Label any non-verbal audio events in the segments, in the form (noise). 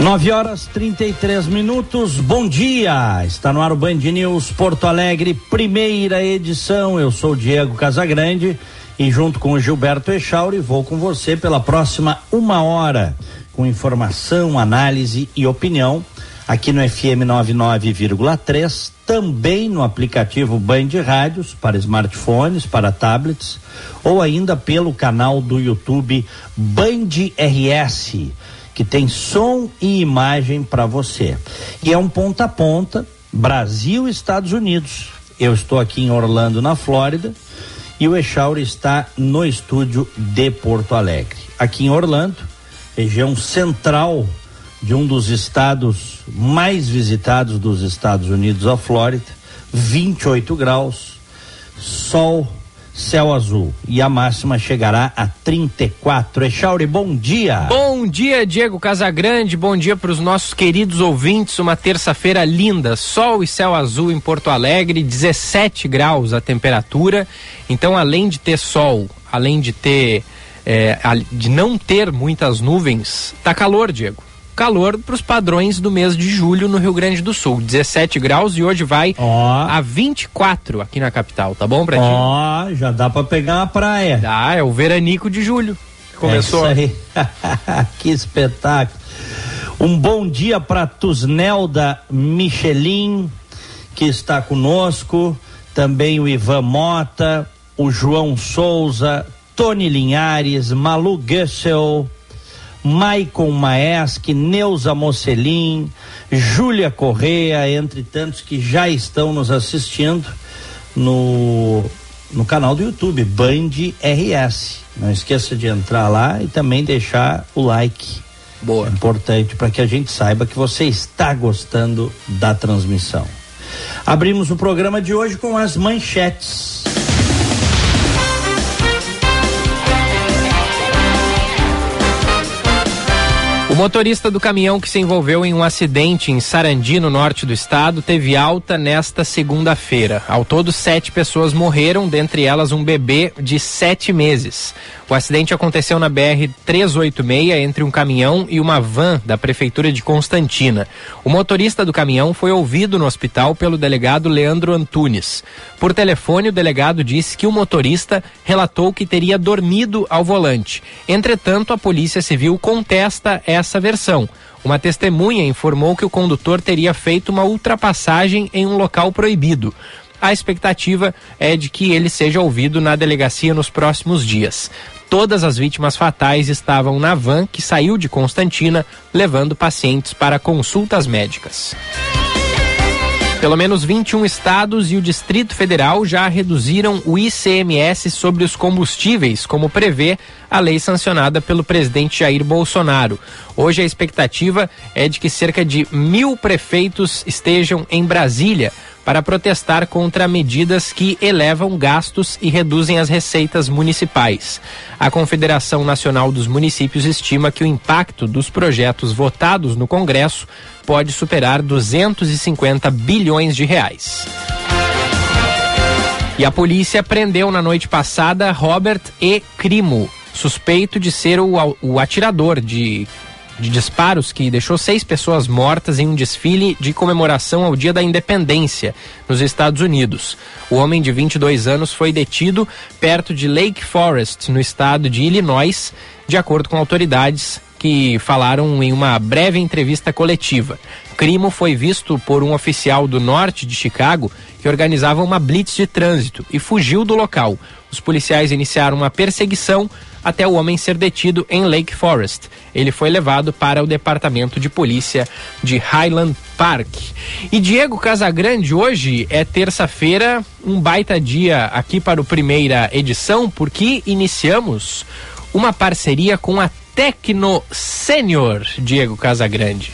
Nove horas 33 minutos, bom dia! Está no ar o Band News Porto Alegre, primeira edição. Eu sou Diego Casagrande e junto com o Gilberto Echauri vou com você pela próxima uma hora com informação, análise e opinião aqui no FM 99,3, também no aplicativo Band Rádios para smartphones, para tablets ou ainda pelo canal do YouTube Band RS que tem som e imagem para você. E é um ponta a ponta, Brasil Estados Unidos. Eu estou aqui em Orlando, na Flórida, e o Echauri está no estúdio de Porto Alegre. Aqui em Orlando, região central de um dos estados mais visitados dos Estados Unidos, a Flórida, 28 graus, sol céu azul e a máxima chegará a 34. Echauri, bom dia. Bom dia, Diego Casagrande. Bom dia para os nossos queridos ouvintes. Uma terça-feira linda, sol e céu azul em Porto Alegre, 17 graus a temperatura. Então, além de ter sol, além de ter é, de não ter muitas nuvens, tá calor, Diego calor para os padrões do mês de julho no Rio Grande do Sul. 17 graus e hoje vai oh. a 24 aqui na capital, tá bom ti? Ó, oh, já dá para pegar uma praia. Dá, é o veranico de julho. Começou. É (laughs) que espetáculo. Um bom dia para Tusnelda Michelin, que está conosco, também o Ivan Mota, o João Souza, Tony Linhares, Malu Gessel, Maicon Maesc, Neuza Mocelin, Júlia Correia, entre tantos que já estão nos assistindo no, no canal do YouTube, Band RS. Não esqueça de entrar lá e também deixar o like. Boa. É importante para que a gente saiba que você está gostando da transmissão. Abrimos o programa de hoje com as manchetes. Motorista do caminhão que se envolveu em um acidente em Sarandi, no norte do estado, teve alta nesta segunda-feira. Ao todo, sete pessoas morreram, dentre elas um bebê de sete meses. O acidente aconteceu na BR-386 entre um caminhão e uma van da Prefeitura de Constantina. O motorista do caminhão foi ouvido no hospital pelo delegado Leandro Antunes. Por telefone, o delegado disse que o motorista relatou que teria dormido ao volante. Entretanto, a Polícia Civil contesta essa versão. Uma testemunha informou que o condutor teria feito uma ultrapassagem em um local proibido. A expectativa é de que ele seja ouvido na delegacia nos próximos dias. Todas as vítimas fatais estavam na van que saiu de Constantina, levando pacientes para consultas médicas. Pelo menos 21 estados e o Distrito Federal já reduziram o ICMS sobre os combustíveis, como prevê a lei sancionada pelo presidente Jair Bolsonaro. Hoje a expectativa é de que cerca de mil prefeitos estejam em Brasília para protestar contra medidas que elevam gastos e reduzem as receitas municipais. A Confederação Nacional dos Municípios estima que o impacto dos projetos votados no Congresso pode superar 250 bilhões de reais. E a polícia prendeu na noite passada Robert E. Crimo, suspeito de ser o, o atirador de de disparos que deixou seis pessoas mortas em um desfile de comemoração ao Dia da Independência nos Estados Unidos. O homem de 22 anos foi detido perto de Lake Forest, no estado de Illinois, de acordo com autoridades que falaram em uma breve entrevista coletiva. Crimo foi visto por um oficial do norte de Chicago que organizava uma blitz de trânsito e fugiu do local. Os policiais iniciaram uma perseguição até o homem ser detido em Lake Forest. Ele foi levado para o departamento de polícia de Highland Park. E Diego Casagrande, hoje é terça-feira, um baita dia aqui para o primeira edição, porque iniciamos uma parceria com a Tecno Sênior, Diego Casagrande.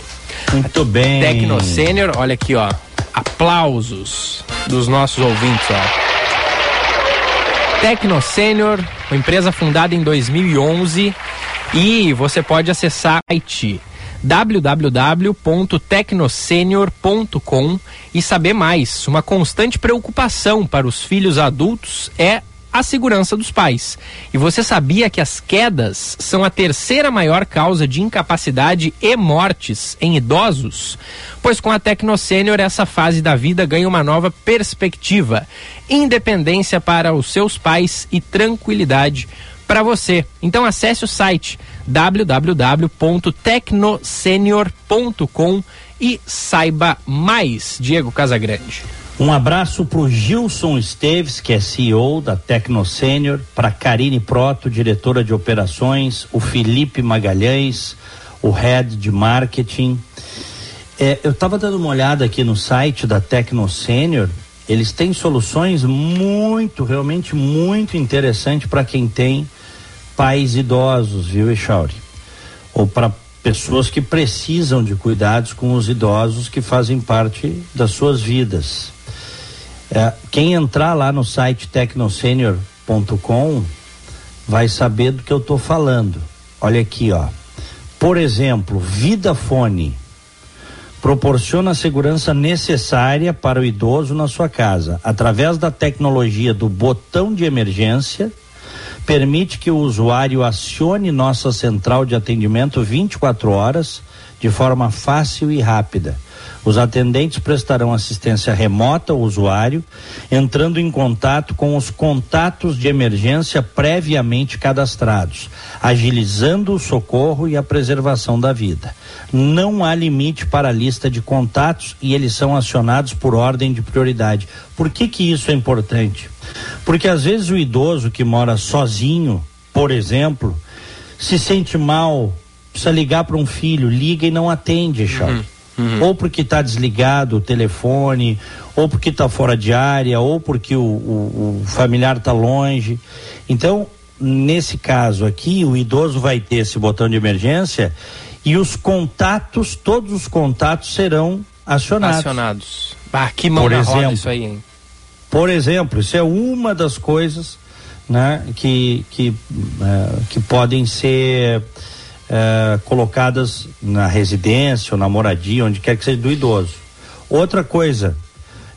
Muito bem. Tecno Sênior, olha aqui, ó. Aplausos dos nossos ouvintes, ó. Tecno Senior, uma empresa fundada em 2011 e você pode acessar o site www.tecnosenior.com e saber mais. Uma constante preocupação para os filhos adultos é a segurança dos pais. E você sabia que as quedas são a terceira maior causa de incapacidade e mortes em idosos? Pois com a Tecnosênior essa fase da vida ganha uma nova perspectiva, independência para os seus pais e tranquilidade para você. Então acesse o site www.tecnosenior.com e saiba mais. Diego Casagrande. Um abraço para o Gilson Esteves, que é CEO da Tecno Sênior, para Karine Proto, diretora de operações, o Felipe Magalhães, o head de marketing. É, eu estava dando uma olhada aqui no site da Tecno Sênior. Eles têm soluções muito, realmente muito interessantes para quem tem pais idosos, viu, Echauri? Ou para pessoas que precisam de cuidados com os idosos que fazem parte das suas vidas. É, quem entrar lá no site tecnosenior.com vai saber do que eu estou falando. Olha aqui, ó. Por exemplo, VidaFone proporciona a segurança necessária para o idoso na sua casa através da tecnologia do botão de emergência. Permite que o usuário acione nossa central de atendimento 24 horas de forma fácil e rápida os atendentes prestarão assistência remota ao usuário, entrando em contato com os contatos de emergência previamente cadastrados, agilizando o socorro e a preservação da vida. Não há limite para a lista de contatos e eles são acionados por ordem de prioridade. Por que que isso é importante? Porque às vezes o idoso que mora sozinho, por exemplo, se sente mal, precisa ligar para um filho, liga e não atende, Charles. Uhum Uhum. Ou porque está desligado o telefone, ou porque está fora de área, ou porque o, o, o familiar está longe. Então, nesse caso aqui, o idoso vai ter esse botão de emergência e os contatos, todos os contatos serão acionados. Acionados. Ah, que mão por exemplo, isso aí, hein? Por exemplo, isso é uma das coisas né, que, que, uh, que podem ser é, colocadas na residência ou na moradia, onde quer que seja do idoso. Outra coisa,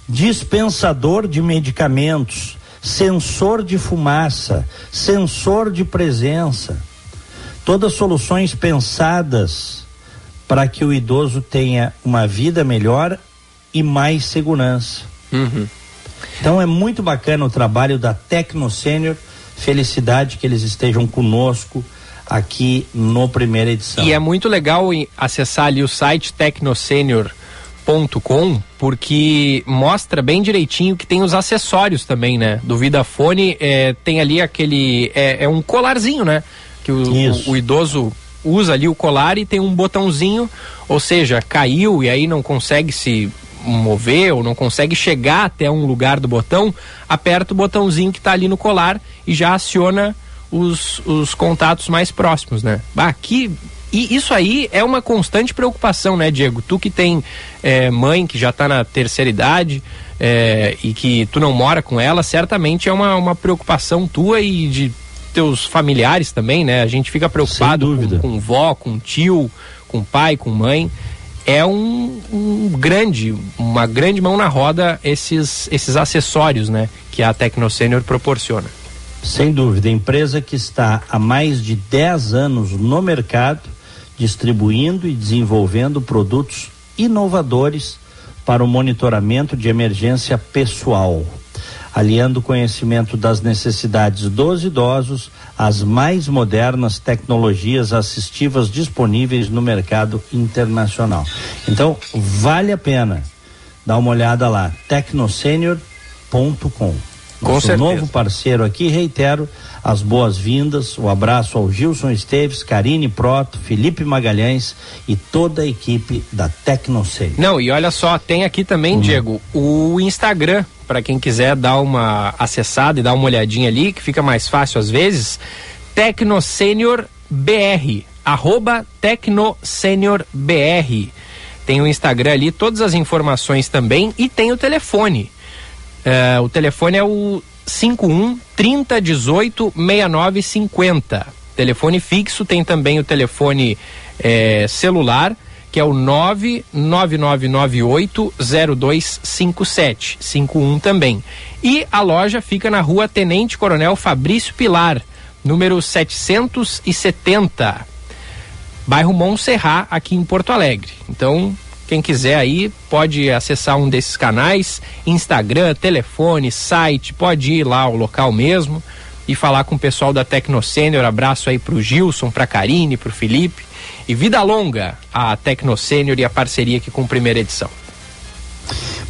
dispensador de medicamentos, sensor de fumaça, sensor de presença, todas soluções pensadas para que o idoso tenha uma vida melhor e mais segurança. Uhum. Então é muito bacana o trabalho da Tecno Sênior. Felicidade que eles estejam conosco aqui no primeira edição. E é muito legal acessar ali o site tecnosenior.com porque mostra bem direitinho que tem os acessórios também, né? Do Vidafone é, tem ali aquele é, é, um colarzinho, né? Que o, o, o idoso usa ali o colar e tem um botãozinho, ou seja, caiu e aí não consegue se mover ou não consegue chegar até um lugar do botão, aperta o botãozinho que está ali no colar e já aciona os, os contatos mais próximos, né? Aqui e isso aí é uma constante preocupação, né, Diego? Tu que tem é, mãe que já está na terceira idade é, e que tu não mora com ela, certamente é uma, uma preocupação tua e de teus familiares também, né? A gente fica preocupado com, com vó, com tio, com pai, com mãe. É um, um, grande, uma grande mão na roda esses, esses acessórios, né? Que a Tecnosênior proporciona. Sem dúvida, empresa que está há mais de 10 anos no mercado, distribuindo e desenvolvendo produtos inovadores para o monitoramento de emergência pessoal, aliando o conhecimento das necessidades dos idosos às mais modernas tecnologias assistivas disponíveis no mercado internacional. Então, vale a pena dar uma olhada lá, tecnosenior.com. Com Nosso certeza. novo parceiro aqui, reitero as boas-vindas, o abraço ao Gilson Esteves, Karine Proto, Felipe Magalhães e toda a equipe da Tecnosei. Não, e olha só, tem aqui também. Diego, o Instagram, para quem quiser dar uma acessada e dar uma olhadinha ali, que fica mais fácil às vezes, Tecnosenior BR, arroba Tecnosenior BR. Tem o Instagram ali, todas as informações também e tem o telefone. É, o telefone é o 51 3018 6950. Telefone fixo, tem também o telefone é, celular, que é o 999980257, 51 também. E a loja fica na rua Tenente Coronel Fabrício Pilar, número 770, bairro Montserrat, aqui em Porto Alegre. Então, quem quiser aí pode acessar um desses canais, Instagram, telefone, site, pode ir lá ao local mesmo e falar com o pessoal da Tecnocênior. Abraço aí pro Gilson, pra Karine, pro Felipe. E vida longa a Tecnocênior e a parceria aqui com a primeira edição.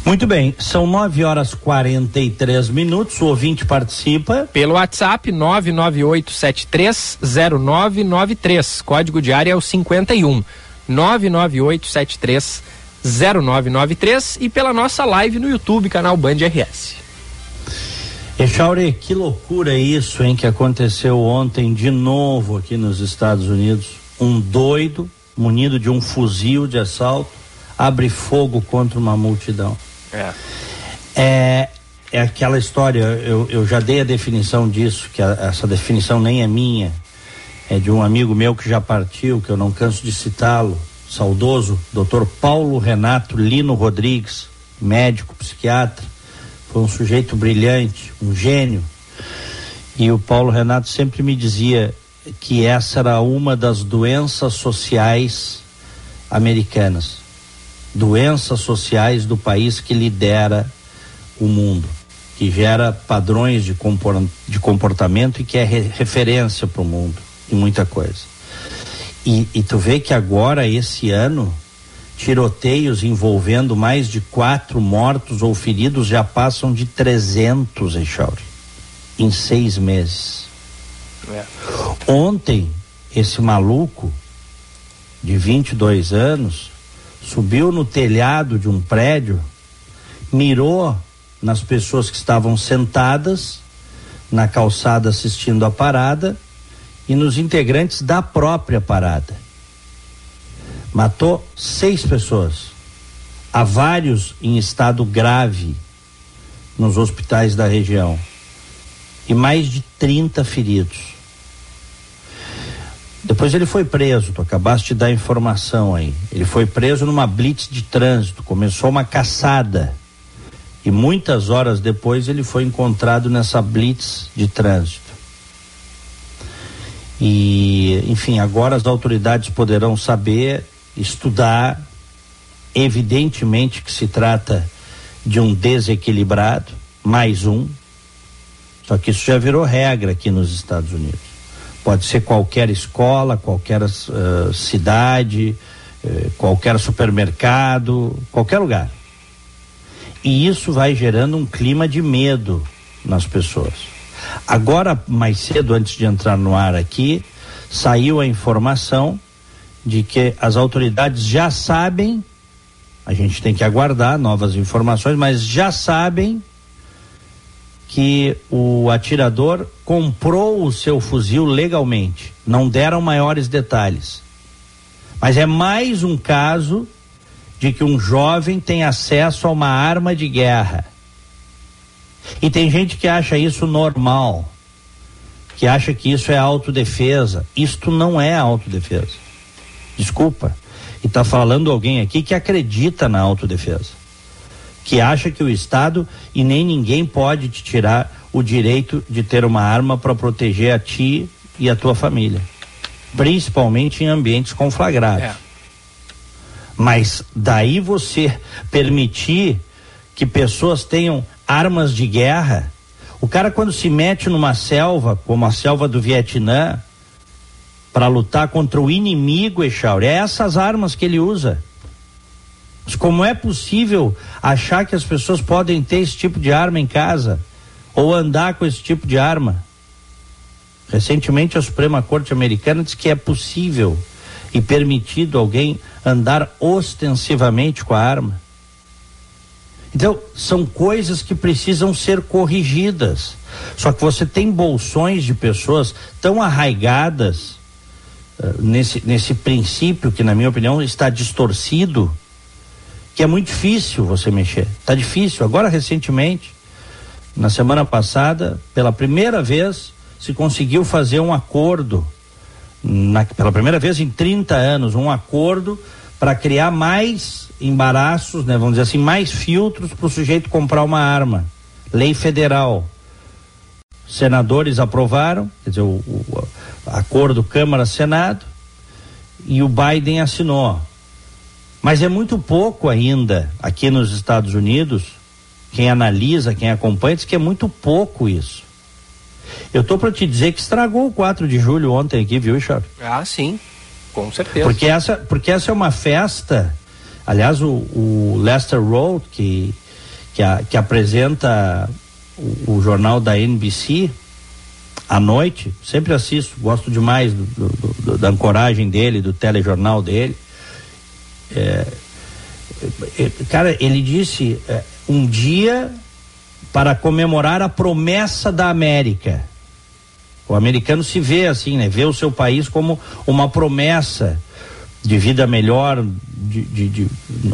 Muito bem, são 9 horas 43 minutos. O ouvinte participa. Pelo WhatsApp 998730993. Código de área é o 51. 998730993 e pela nossa live no YouTube, canal Band RS. Echauri, que loucura isso, hein, que aconteceu ontem de novo aqui nos Estados Unidos. Um doido, munido de um fuzil de assalto, abre fogo contra uma multidão. É. É, é aquela história, eu, eu já dei a definição disso, que a, essa definição nem é minha, é de um amigo meu que já partiu, que eu não canso de citá-lo, saudoso, Dr. Paulo Renato Lino Rodrigues, médico, psiquiatra, foi um sujeito brilhante, um gênio. E o Paulo Renato sempre me dizia que essa era uma das doenças sociais americanas, doenças sociais do país que lidera o mundo, que gera padrões de, comportamento e que é referência para o mundo em muita coisa. E, e tu vê que agora, esse ano, tiroteios envolvendo mais de quatro mortos ou feridos já passam de 300, Echauri, em seis meses. É. Ontem, esse maluco de 22 anos subiu no telhado de um prédio, mirou nas pessoas que estavam sentadas na calçada assistindo a parada e nos integrantes da própria parada. Matou seis pessoas. Há vários em estado grave nos hospitais da região. E mais de 30 feridos. Depois ele foi preso, tu acabaste de dar informação aí. Ele foi preso numa blitz de trânsito, começou uma caçada. E muitas horas depois ele foi encontrado nessa blitz de trânsito. E, enfim, agora as autoridades poderão saber, estudar. Evidentemente que se trata de um desequilibrado, mais um. Só que isso já virou regra aqui nos Estados Unidos. Pode ser qualquer escola, qualquer uh, cidade, uh, qualquer supermercado, qualquer lugar. E isso vai gerando um clima de medo nas pessoas. Agora, mais cedo, antes de entrar no ar aqui, saiu a informação de que as autoridades já sabem, a gente tem que aguardar novas informações, mas já sabem que o atirador comprou o seu fuzil legalmente. Não deram maiores detalhes. Mas é mais um caso de que um jovem tem acesso a uma arma de guerra e tem gente que acha isso normal, que acha que isso é autodefesa. Isto não é autodefesa. Desculpa. E está falando alguém aqui que acredita na autodefesa. Que acha que o Estado e nem ninguém pode te tirar o direito de ter uma arma para proteger a ti e a tua família. Principalmente em ambientes conflagrados. É. Mas daí você permitir que pessoas tenham armas de guerra. O cara, quando se mete numa selva, como a selva do Vietnã, para lutar contra o inimigo, Echauri, é essas armas que ele usa. Mas como é possível achar que as pessoas podem ter esse tipo de arma em casa? Ou andar com esse tipo de arma? Recentemente, a Suprema Corte Americana disse que é possível e permitido alguém andar ostensivamente com a arma. Então, são coisas que precisam ser corrigidas. Só que você tem bolsões de pessoas tão arraigadas uh, nesse, nesse princípio que, na minha opinião, está distorcido, que é muito difícil você mexer. Está difícil. Agora, recentemente, na semana passada, pela primeira vez, se conseguiu fazer um acordo, na, pela primeira vez em 30 anos, um acordo para criar mais embaraços, né, vamos dizer assim, mais filtros para o sujeito comprar uma arma. Lei federal. Senadores aprovaram, quer dizer, o, o acordo Câmara-Senado, e o Biden assinou. Mas é muito pouco ainda aqui nos Estados Unidos. Quem analisa, quem acompanha, diz que é muito pouco isso. Eu tô para te dizer que estragou o 4 de julho ontem aqui, viu, Charles? Ah, sim. Com certeza. Porque essa, porque essa é uma festa. Aliás, o, o Lester Road, que, que, a, que apresenta o, o, jornal da NBC à noite, sempre assisto, gosto demais do, do, do, da ancoragem dele, do telejornal dele. É, é, cara, ele disse é, um dia para comemorar a promessa da América. O americano se vê assim, né? Vê o seu país como uma promessa de vida melhor de, de, de,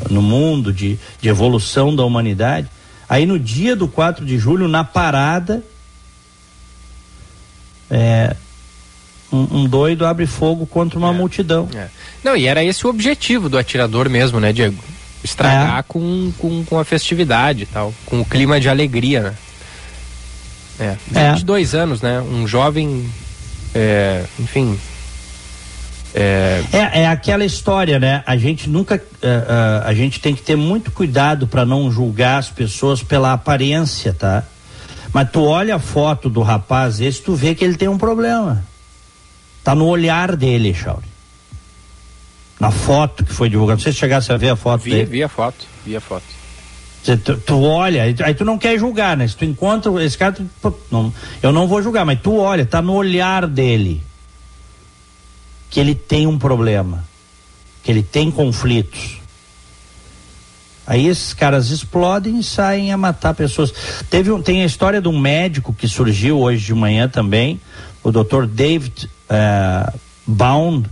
no mundo, de, de evolução da humanidade. Aí no dia do 4 de julho, na parada, é, um, um, doido abre fogo contra uma é. multidão. É. Não, e era esse o objetivo do atirador mesmo, né, Diego? Estragar é. com, com, com a festividade tal, com o clima de alegria, né? É, 22 é. anos, né? Um jovem, é, enfim... É... é... É, aquela história, né? A gente nunca, uh, uh, a gente tem que ter muito cuidado para não julgar as pessoas pela aparência, tá? Mas tu olha a foto do rapaz esse, tu vê que ele tem um problema. Tá no olhar dele, Chauri. Na foto que foi divulgada. Não sei se chegasse a ver a foto vi, dele. Vi a foto, vi a foto. Tu, tu, olha, aí tu não quer julgar, né? Se tu encontra esse cara, tu, não, eu não vou julgar, mas tu olha, tá no olhar dele que ele tem um problema, que ele tem conflitos. Aí esses caras explodem e saem a matar pessoas. Teve um, tem a história de um médico que surgiu hoje de manhã também, o Dr. David é, Bound,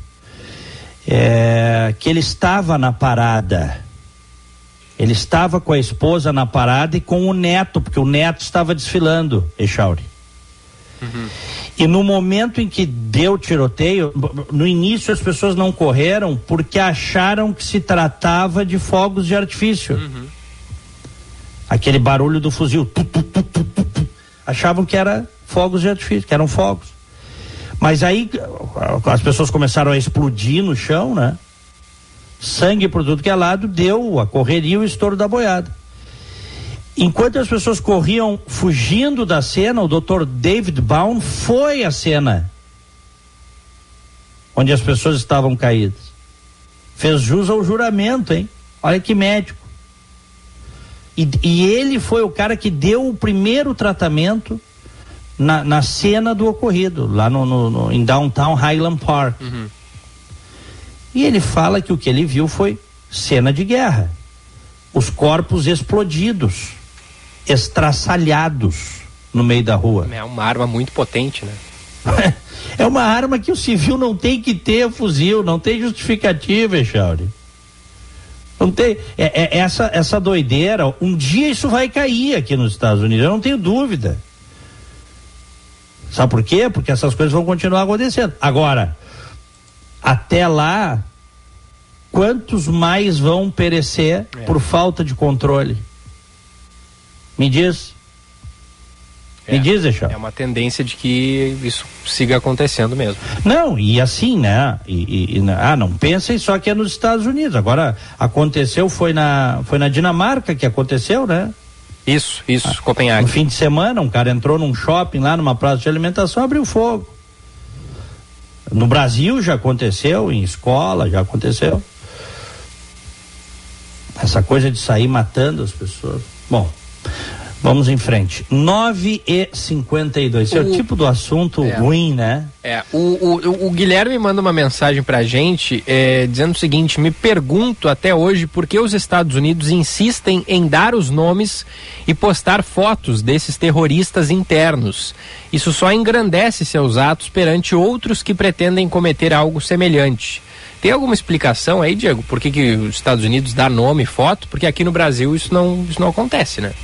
é, que ele estava na parada. Ele estava com a esposa na parada e com o neto, porque o neto estava desfilando, Echauri. Uhum. E no momento em que deu tiroteio, no início as pessoas não correram porque acharam que se tratava de fogos de artifício. Uhum. Aquele barulho do fuzil. Tu, tu, tu, achavam que era fogos de artifício, que eram fogos. Mas aí as pessoas começaram a explodir no chão, né? Sangue por tudo que é lado, deu a correria e o estouro da boiada. Enquanto as pessoas corriam fugindo da cena, o Dr. David Baum foi à cena onde as pessoas estavam caídas. Fez jus ao juramento, hein? Olha que médico. E, e ele foi o cara que deu o primeiro tratamento na, na cena do ocorrido, lá no, no, no em Downtown Highland Park. Uhum. E ele fala que o que ele viu foi cena de guerra. Os corpos explodidos, estraçalhados no meio da rua. É uma arma muito potente, né? (laughs) é uma arma que o civil não tem que ter fuzil, não tem justificativa, Echauri. Não tem. É, é, essa, essa doideira, um dia isso vai cair aqui nos Estados Unidos, eu não tenho dúvida. Sabe por quê? Porque essas coisas vão continuar acontecendo. Agora, até lá, quantos mais vão perecer é. por falta de controle? Me diz. É, Me diz, deixa. É uma tendência de que isso siga acontecendo mesmo. Não, e assim, né? E, e, ah, não pensem só que é nos Estados Unidos. Agora, aconteceu, foi na, foi na Dinamarca que aconteceu, né? Isso, isso, ah, Copenhague. No fim de semana, um cara entrou num shopping lá, numa praça de alimentação, abriu fogo. No Brasil já aconteceu, em escola já aconteceu. Essa coisa de sair matando as pessoas. Bom, Vamos em frente. 9 e 52. Esse o, é o tipo do assunto é, ruim, né? É. O, o, o, Guilherme manda uma mensagem pra gente é, dizendo o seguinte: me pergunto até hoje por que os Estados Unidos insistem em dar os nomes e postar fotos desses terroristas internos. Isso só engrandece seus atos perante outros que pretendem cometer algo semelhante. Tem alguma explicação aí, Diego, por que, que os Estados Unidos dá nome e foto? Porque aqui no Brasil isso não, isso não acontece, né?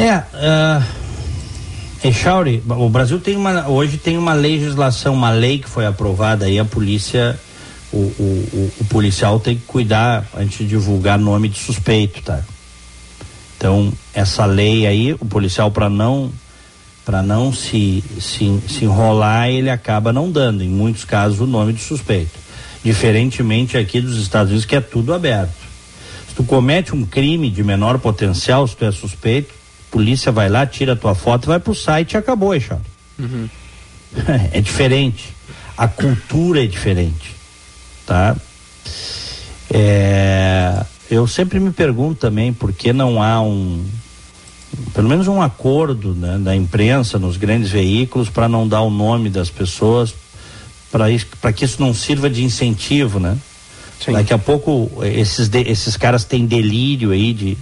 É, uh, Echauri, o Brasil tem uma, hoje tem uma legislação, uma lei que foi aprovada aí, a polícia, o, o, o, o policial tem que cuidar antes de divulgar nome de suspeito, tá? Então, essa lei aí, o policial para não para não se, se, se enrolar, ele acaba não dando, em muitos casos, o nome de suspeito. Diferentemente aqui dos Estados Unidos, que é tudo aberto. Se tu comete um crime de menor potencial, se tu é suspeito, polícia vai lá, tira a tua foto, vai pro site e acabou, Eixado. Uhum. (laughs) é diferente. A cultura é diferente. Tá? É, eu sempre me pergunto também por que não há um, pelo menos um acordo né, da imprensa nos grandes veículos para não dar o nome das pessoas para que isso não sirva de incentivo, né? Sim. Daqui a pouco esses, de, esses caras têm delírio aí de,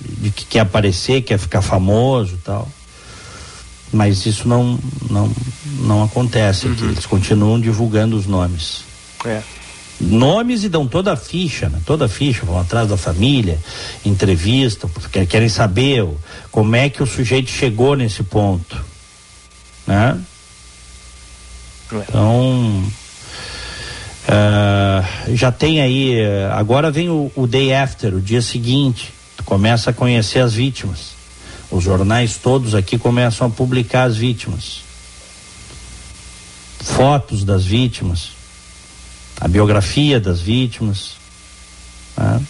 de que quer aparecer, quer ficar famoso e tal. Mas isso não, não, não acontece uhum. aqui. Eles continuam divulgando os nomes. É nomes e dão toda a ficha, né? toda a ficha, vão atrás da família, entrevistam, porque querem saber como é que o sujeito chegou nesse ponto. Né? É. Então, uh, já tem aí, uh, agora vem o, o day after, o dia seguinte, tu começa a conhecer as vítimas. Os jornais todos aqui começam a publicar as vítimas. Fotos das vítimas a biografia das vítimas. Né?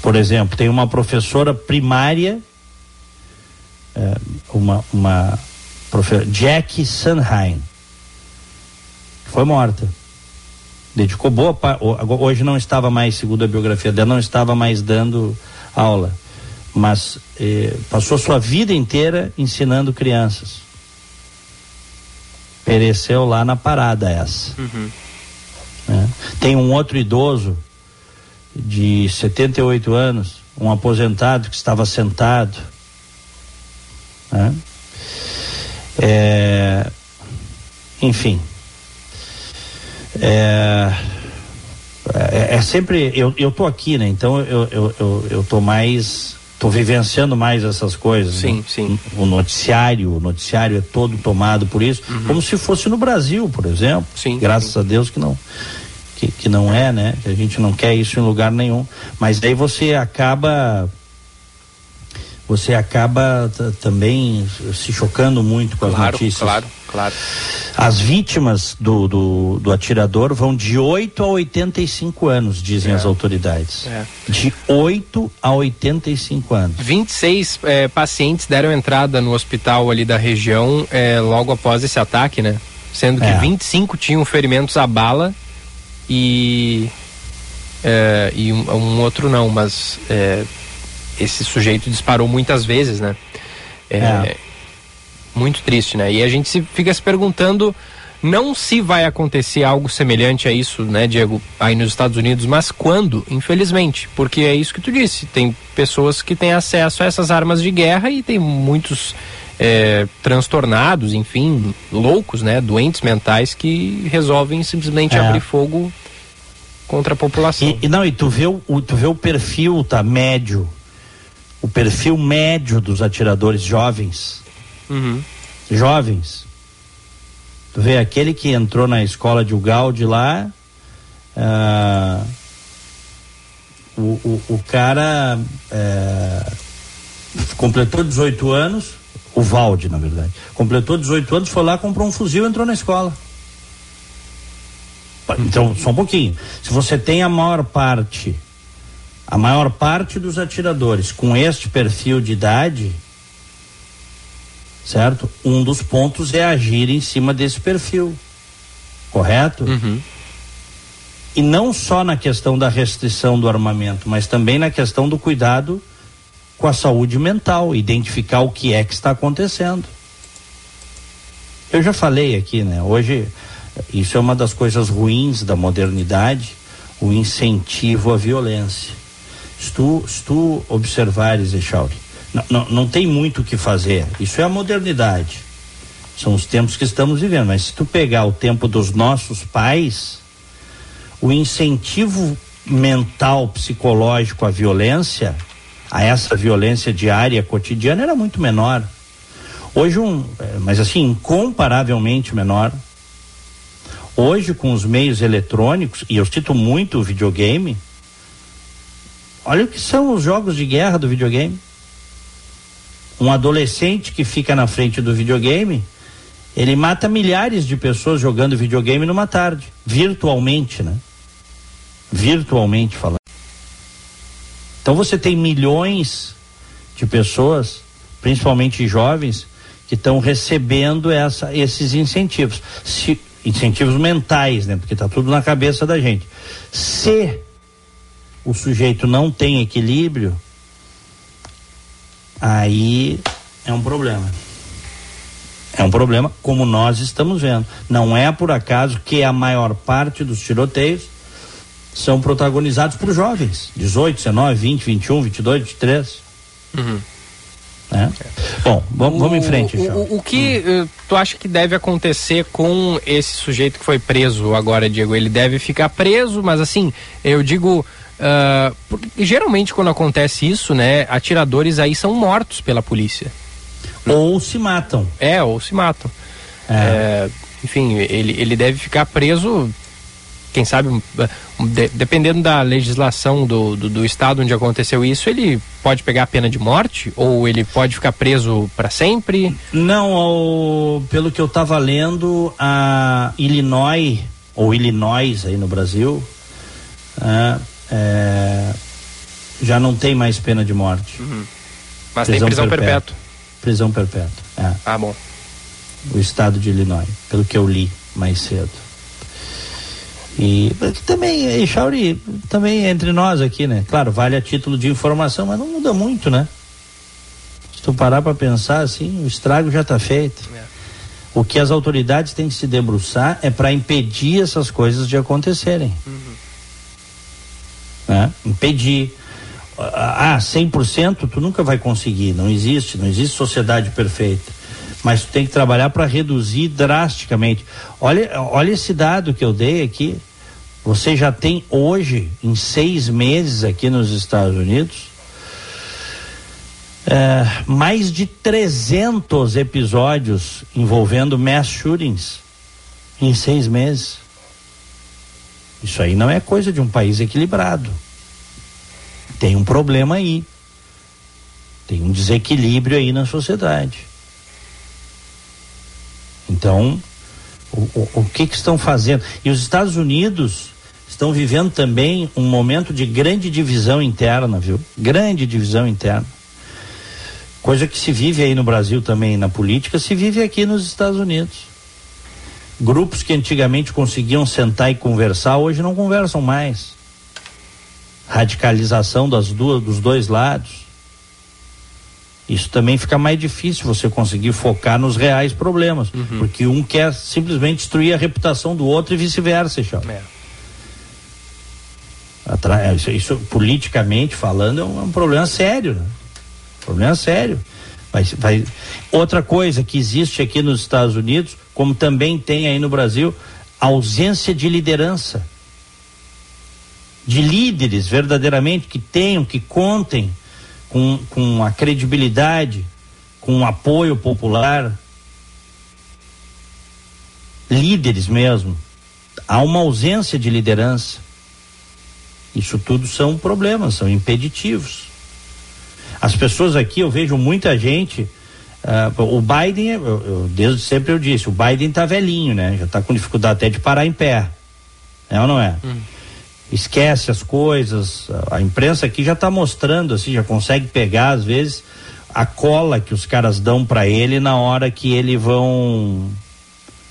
Por exemplo, tem uma professora primária, é, uma, uma professora, Jack Sanheim, que foi morta. Dedicou boa parte, hoje não estava mais, segundo a biografia dela, não estava mais dando aula, mas eh, passou sua vida inteira ensinando crianças. Pereceu lá na parada essa. Uhum. Né? Tem um outro idoso de 78 anos, um aposentado que estava sentado. Né? É, enfim. É, é, é, sempre. Eu, eu tô aqui, né? Então eu, eu, eu, eu tô mais. tô vivenciando mais essas coisas. Sim, né? sim. O noticiário, o noticiário é todo tomado por isso, uhum. como se fosse no Brasil, por exemplo. Sim. Graças sim. a Deus que não que, que não é, né? Que a gente não quer isso em lugar nenhum. Mas daí você acaba você acaba também se chocando muito com claro, as notícias. Claro, claro. As vítimas do, do, do, atirador vão de 8 a 85 anos, dizem é. as autoridades. É. De 8 a 85 anos. 26 é, pacientes deram entrada no hospital ali da região é, logo após esse ataque, né? Sendo que 25 é. tinham ferimentos à bala e, é, e um, um, outro não, mas é, esse sujeito disparou muitas vezes, né? É, é, Muito triste, né? E a gente se, fica se perguntando não se vai acontecer algo semelhante a isso, né, Diego, aí nos Estados Unidos, mas quando, infelizmente, porque é isso que tu disse, tem pessoas que têm acesso a essas armas de guerra e tem muitos é, transtornados, enfim, loucos, né, doentes mentais que resolvem simplesmente é. abrir fogo contra a população. E, e, não, e tu vê o, tu vê o perfil, tá, médio, o perfil médio dos atiradores jovens. Uhum. Jovens. Tu vê aquele que entrou na escola de Ugalde lá, uh, o, o, o, cara uh, completou 18 anos, o Valde, na verdade, completou 18 anos, foi lá, comprou um fuzil e entrou na escola. Então, só um pouquinho. Se você tem a maior parte, a maior parte dos atiradores com este perfil de idade, certo? Um dos pontos é agir em cima desse perfil. Correto? Uhum. E não só na questão da restrição do armamento, mas também na questão do cuidado com a saúde mental, identificar o que é que está acontecendo. Eu já falei aqui, né? Hoje isso é uma das coisas ruins da modernidade, o incentivo à violência. Se tu, se tu observares, Echauri, não, não, tem muito o que fazer. Isso é a modernidade. São os tempos que estamos vivendo. Mas se tu pegar o tempo dos nossos pais, o incentivo mental, psicológico à violência a essa violência diária, cotidiana, era muito menor. Hoje um, é, mas assim, incomparavelmente menor. Hoje com os meios eletrônicos, e eu cito muito o videogame, olha o que são os jogos de guerra do videogame. Um adolescente que fica na frente do videogame, ele mata milhares de pessoas jogando videogame numa tarde, virtualmente, né? Virtualmente falando. Então você tem milhões de pessoas, principalmente jovens, que estão recebendo essa, esses incentivos. Se, incentivos mentais, né? Porque está tudo na cabeça da gente. Se o sujeito não tem equilíbrio, aí é um problema. É um problema, como nós estamos vendo. Não é por acaso que a maior parte dos tiroteios são protagonizados por jovens, 18, 19, 20, 21, 22, 23. Uhum. É. Bom, vamos, vamos em frente. O, o, o que hum. tu acha que deve acontecer com esse sujeito que foi preso agora, Diego? Ele deve ficar preso, mas assim, eu digo. Uh, porque geralmente quando acontece isso, né, atiradores aí são mortos pela polícia. Ou se matam. É, ou se matam. É. É, enfim, ele, ele deve ficar preso quem sabe, de, dependendo da legislação do, do, do, estado onde aconteceu isso, ele pode pegar a pena de morte ou ele pode ficar preso para sempre? Não, ao, pelo que eu estava lendo, a Illinois, ou Illinois aí no Brasil, é, é, já não tem mais pena de morte. Uhum. Mas prisão tem prisão perpétua. Prisão perpétua. É. Ah, bom. O estado de Illinois, pelo que eu li mais cedo. E também, e Chauri, também entre nós aqui, né? Claro, vale a título de informação, mas não muda muito, né? Se tu parar para pensar assim, o estrago já está feito. É. O que as autoridades têm que se debruçar é para impedir essas coisas de acontecerem. Uhum. Né? Impedir. Ah, 100% tu nunca vai conseguir, não existe, não existe sociedade perfeita. Mas tu tem que trabalhar para reduzir drasticamente. Olha, olha esse dado que eu dei aqui. Você já tem hoje, em seis meses aqui nos Estados Unidos, é, mais de 300 episódios envolvendo mass shootings em seis meses. Isso aí não é coisa de um país equilibrado. Tem um problema aí. Tem um desequilíbrio aí na sociedade. Então, o, o, o que, que estão fazendo? E os Estados Unidos estão vivendo também um momento de grande divisão interna, viu? Grande divisão interna. Coisa que se vive aí no Brasil também na política, se vive aqui nos Estados Unidos. Grupos que antigamente conseguiam sentar e conversar, hoje não conversam mais. Radicalização das duas, dos dois lados. Isso também fica mais difícil você conseguir focar nos reais problemas, uhum. porque um quer simplesmente destruir a reputação do outro e vice-versa, É. Isso, isso, politicamente falando é um, é um problema sério, né? Problema sério. Vai, vai... Outra coisa que existe aqui nos Estados Unidos, como também tem aí no Brasil, ausência de liderança. De líderes verdadeiramente que tenham, que contem com, com a credibilidade, com o apoio popular. Líderes mesmo. Há uma ausência de liderança. Isso tudo são problemas, são impeditivos. As pessoas aqui, eu vejo muita gente. Uh, o Biden, eu, eu, desde sempre eu disse, o Biden tá velhinho, né? Já tá com dificuldade até de parar em pé. É ou não é? Hum. Esquece as coisas. A imprensa aqui já tá mostrando, assim, já consegue pegar, às vezes, a cola que os caras dão para ele na hora que ele vão.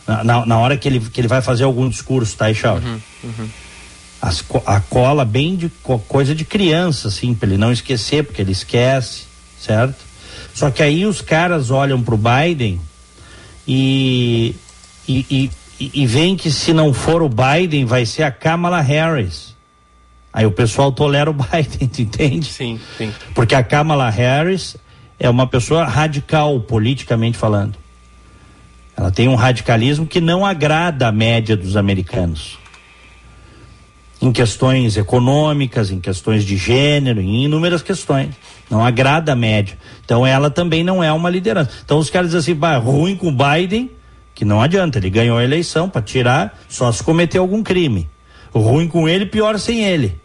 Na, na, hora que ele, que ele vai fazer algum discurso, tá, Ixauri? Uhum, uhum as, a cola bem de coisa de criança, assim, para ele não esquecer, porque ele esquece, certo? Só que aí os caras olham para o Biden e, e, e, e veem que se não for o Biden, vai ser a Kamala Harris. Aí o pessoal tolera o (laughs) Biden, entende? Sim, sim. Porque a Kamala Harris é uma pessoa radical, politicamente falando. Ela tem um radicalismo que não agrada a média dos americanos. em questões econômicas, em questões de gênero, em inúmeras questões. Não agrada a média. Então ela também não é uma liderança. Então os caras dizem assim, bah, ruim com o Biden, que não adianta, ele ganhou a eleição para tirar, só se cometer algum crime. Ruim com ele, pior sem ele.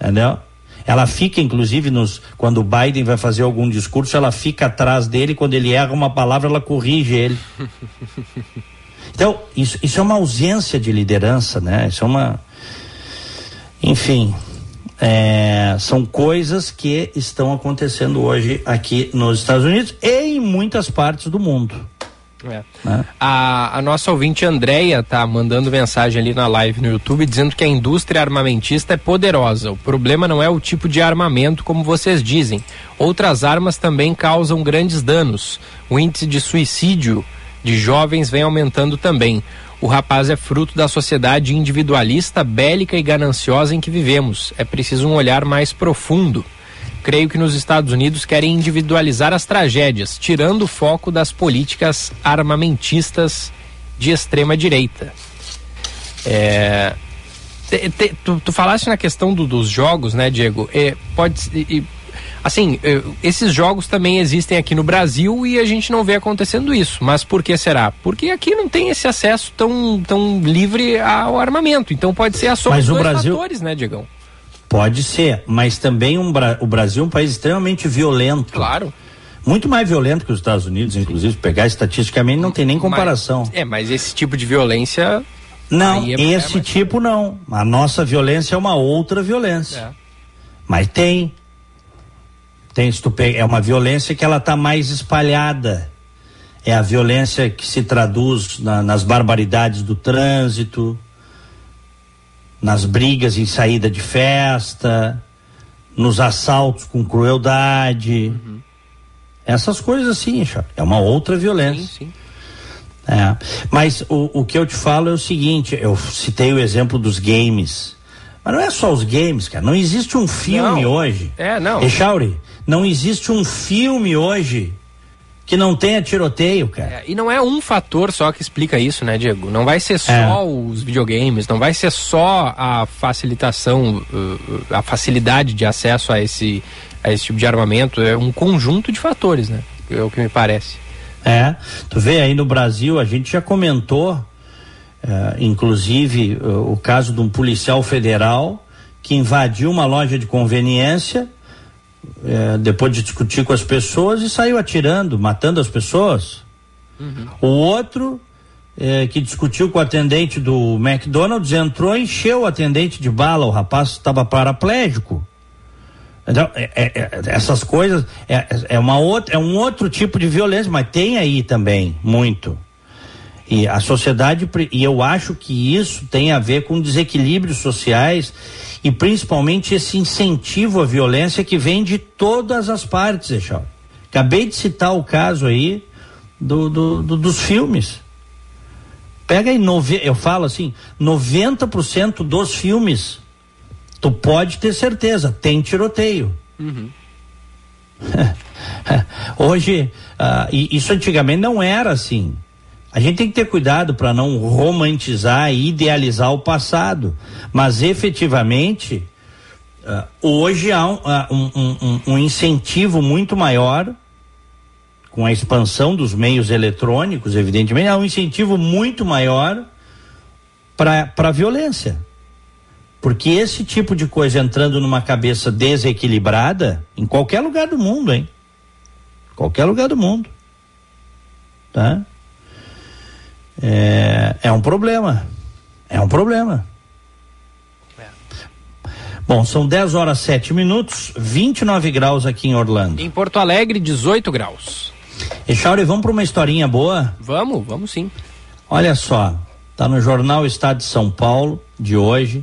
Entendeu? Ela fica, inclusive, nos, quando o Biden vai fazer algum discurso, ela fica atrás dele, quando ele erra uma palavra, ela corrige ele. (laughs) Então, isso, isso é uma ausência de liderança, né? Isso é uma. Enfim, é, são coisas que estão acontecendo hoje aqui nos Estados Unidos e em muitas partes do mundo. É. Né? A, a, nossa ouvinte Andréia tá mandando mensagem ali na live no YouTube dizendo que a indústria armamentista é poderosa. O problema não é o tipo de armamento, como vocês dizem. Outras armas também causam grandes danos. O índice de suicídio de jovens vem aumentando também. O rapaz é fruto da sociedade individualista, bélica e gananciosa em que vivemos. É preciso um olhar mais profundo. Creio que nos Estados Unidos querem individualizar as tragédias, tirando o foco das políticas armamentistas de extrema direita. É, te, te, tu, tu, falaste na questão do, dos jogos, né, Diego? É, pode, Assim, eh, esses jogos também existem aqui no Brasil e a gente não vê acontecendo isso. Mas por que será? Porque aqui não tem esse acesso tão, tão livre ao armamento. Então pode ser a soma dos dois Brasil... fatores, né, Diegão? Pode ser, mas também um, o Brasil é um país extremamente violento. Claro. Muito mais violento que os Estados Unidos, inclusive, pegar estatisticamente não tem nem comparação. Mas, é, mas esse tipo de violência. Não, é esse tipo não. A nossa violência é uma outra violência. É. Mas tem, tem é uma violência que ela está mais espalhada. É a violência que se traduz na, nas barbaridades do trânsito, nas brigas em saída de festa, nos assaltos com crueldade. Uhum. Essas coisas assim, é uma outra violência. Sim, sim. É. Mas o, o que eu te falo é o seguinte, eu citei o exemplo dos games. Mas não é só os games, cara. Não existe um filme não. hoje. É, não. Echauri, não existe um filme hoje que não tenha tiroteio, cara. É, e não é um fator só que explica isso, né, Diego? Não vai ser só é. os videogames, não vai ser só a facilitação, uh, a facilidade de acesso a esse, a esse tipo de armamento. É um conjunto de fatores, né? É o que me parece. É, tu vê aí no Brasil, a gente já comentou, uh, inclusive, uh, o caso de um policial federal que invadiu uma loja de conveniência é, depois de discutir com as pessoas e saiu atirando, matando as pessoas. Uhum. O outro, é, que discutiu com o atendente do McDonald's, entrou e encheu o atendente de bala. O rapaz estava paraplégico. Então, é, é, é essas coisas é, é, uma outra, é um outro tipo de violência, mas tem aí também muito. E a sociedade, e eu acho que isso tem a ver com desequilíbrios sociais e principalmente esse incentivo à violência que vem de todas as partes, Echal. Acabei de citar o caso aí do, do, do dos filmes. Pega aí, nove, eu falo assim, 90% dos filmes, tu pode ter certeza, tem tiroteio. Uhum. (laughs) Hoje, uh, isso antigamente não era assim. A gente tem que ter cuidado para não romantizar e idealizar o passado, mas efetivamente uh, hoje há um, uh, um, um, um, incentivo muito maior com a expansão dos meios eletrônicos, evidentemente, há um incentivo muito maior para a violência. Porque esse tipo de coisa entrando numa cabeça desequilibrada, em qualquer lugar do mundo, hein? Qualquer lugar do mundo. Tá? É, é um problema. É um problema. Bom, são 10 horas 7 minutos, 29 graus aqui em Orlando. Em Porto Alegre, 18 graus. E Chauri, vamos para uma historinha boa? Vamos, vamos sim. Olha só, tá no jornal Estado de São Paulo de hoje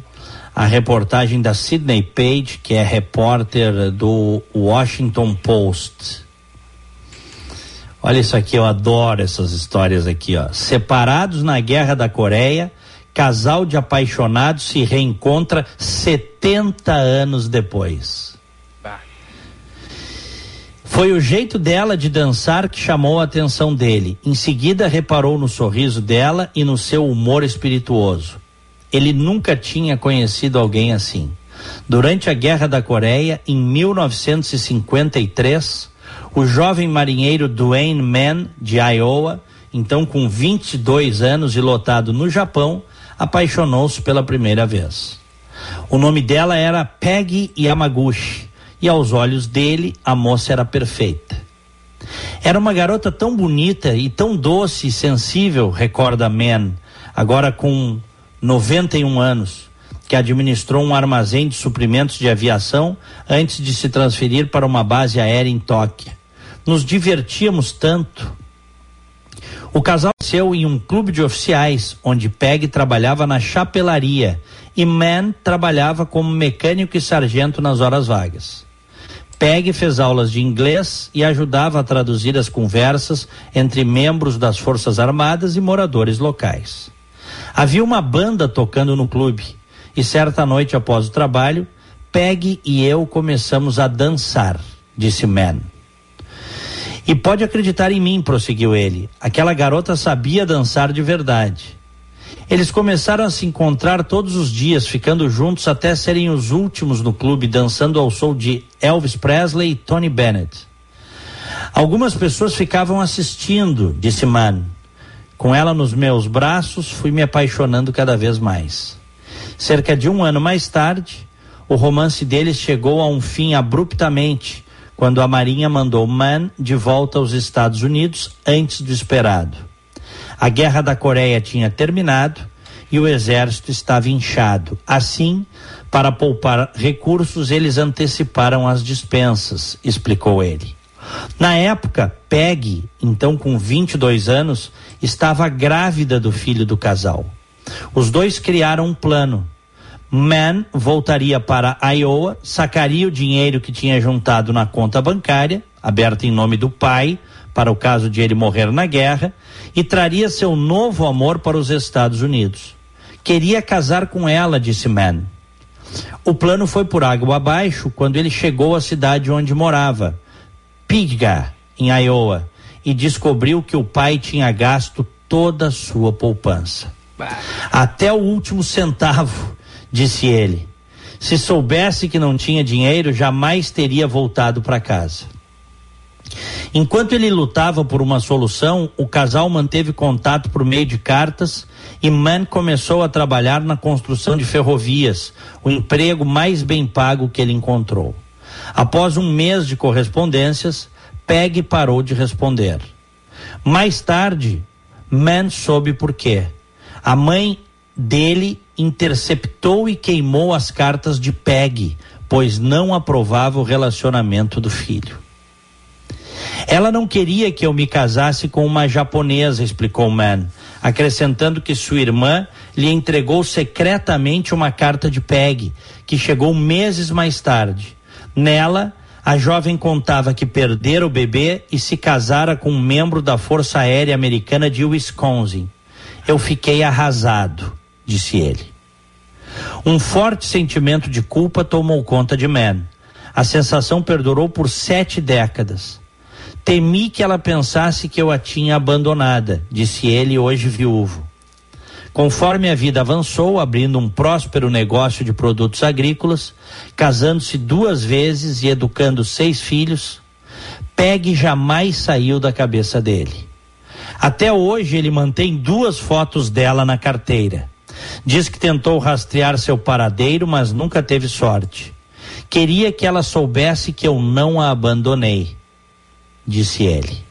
a reportagem da Sidney Page, que é repórter do Washington Post. Olha isso aqui, eu adoro essas histórias aqui, ó. Separados na Guerra da Coreia, casal de apaixonados se reencontra 70 anos depois. Foi o jeito dela de dançar que chamou a atenção dele. Em seguida, reparou no sorriso dela e no seu humor espirituoso. Ele nunca tinha conhecido alguém assim. Durante a Guerra da Coreia, em 1953, o jovem marinheiro Duane Mann, de Iowa, então com 22 anos e lotado no Japão, apaixonou-se pela primeira vez. O nome dela era Peggy Yamaguchi, e aos olhos dele a moça era perfeita. Era uma garota tão bonita e tão doce e sensível, recorda Mann, agora com 91 anos, que administrou um armazém de suprimentos de aviação antes de se transferir para uma base aérea em Tóquio. Nos divertíamos tanto. O casal nasceu em um clube de oficiais, onde Peg trabalhava na chapelaria e Mann trabalhava como mecânico e sargento nas horas vagas. Peg fez aulas de inglês e ajudava a traduzir as conversas entre membros das Forças Armadas e moradores locais. Havia uma banda tocando no clube e certa noite após o trabalho, Peg e eu começamos a dançar, disse Man. E pode acreditar em mim, prosseguiu ele. Aquela garota sabia dançar de verdade. Eles começaram a se encontrar todos os dias, ficando juntos até serem os últimos no clube, dançando ao som de Elvis Presley e Tony Bennett. Algumas pessoas ficavam assistindo, disse Man. Com ela nos meus braços, fui me apaixonando cada vez mais. Cerca de um ano mais tarde, o romance deles chegou a um fim abruptamente, quando a Marinha mandou Man de volta aos Estados Unidos antes do esperado. A guerra da Coreia tinha terminado e o exército estava inchado. Assim, para poupar recursos, eles anteciparam as dispensas, explicou ele. Na época, Peg, então com 22 anos, estava grávida do filho do casal. Os dois criaram um plano. Man voltaria para Iowa, sacaria o dinheiro que tinha juntado na conta bancária, aberta em nome do pai, para o caso de ele morrer na guerra, e traria seu novo amor para os Estados Unidos. Queria casar com ela, disse Mann. O plano foi por água abaixo quando ele chegou à cidade onde morava, Pigga, em Iowa, e descobriu que o pai tinha gasto toda a sua poupança. Até o último centavo, disse ele. Se soubesse que não tinha dinheiro, jamais teria voltado para casa. Enquanto ele lutava por uma solução, o casal manteve contato por meio de cartas e Mann começou a trabalhar na construção de ferrovias, o emprego mais bem pago que ele encontrou. Após um mês de correspondências, Peg parou de responder. Mais tarde, Mann soube por quê. A mãe dele interceptou e queimou as cartas de Peg, pois não aprovava o relacionamento do filho. Ela não queria que eu me casasse com uma japonesa, explicou Mann, acrescentando que sua irmã lhe entregou secretamente uma carta de Peg, que chegou meses mais tarde. Nela, a jovem contava que perdera o bebê e se casara com um membro da Força Aérea Americana de Wisconsin. Eu fiquei arrasado, disse ele. Um forte sentimento de culpa tomou conta de Mann. A sensação perdurou por sete décadas. Temi que ela pensasse que eu a tinha abandonada, disse ele, hoje viúvo. Conforme a vida avançou, abrindo um próspero negócio de produtos agrícolas, casando-se duas vezes e educando seis filhos, Peg jamais saiu da cabeça dele. Até hoje ele mantém duas fotos dela na carteira. Diz que tentou rastrear seu paradeiro, mas nunca teve sorte. Queria que ela soubesse que eu não a abandonei disse ele.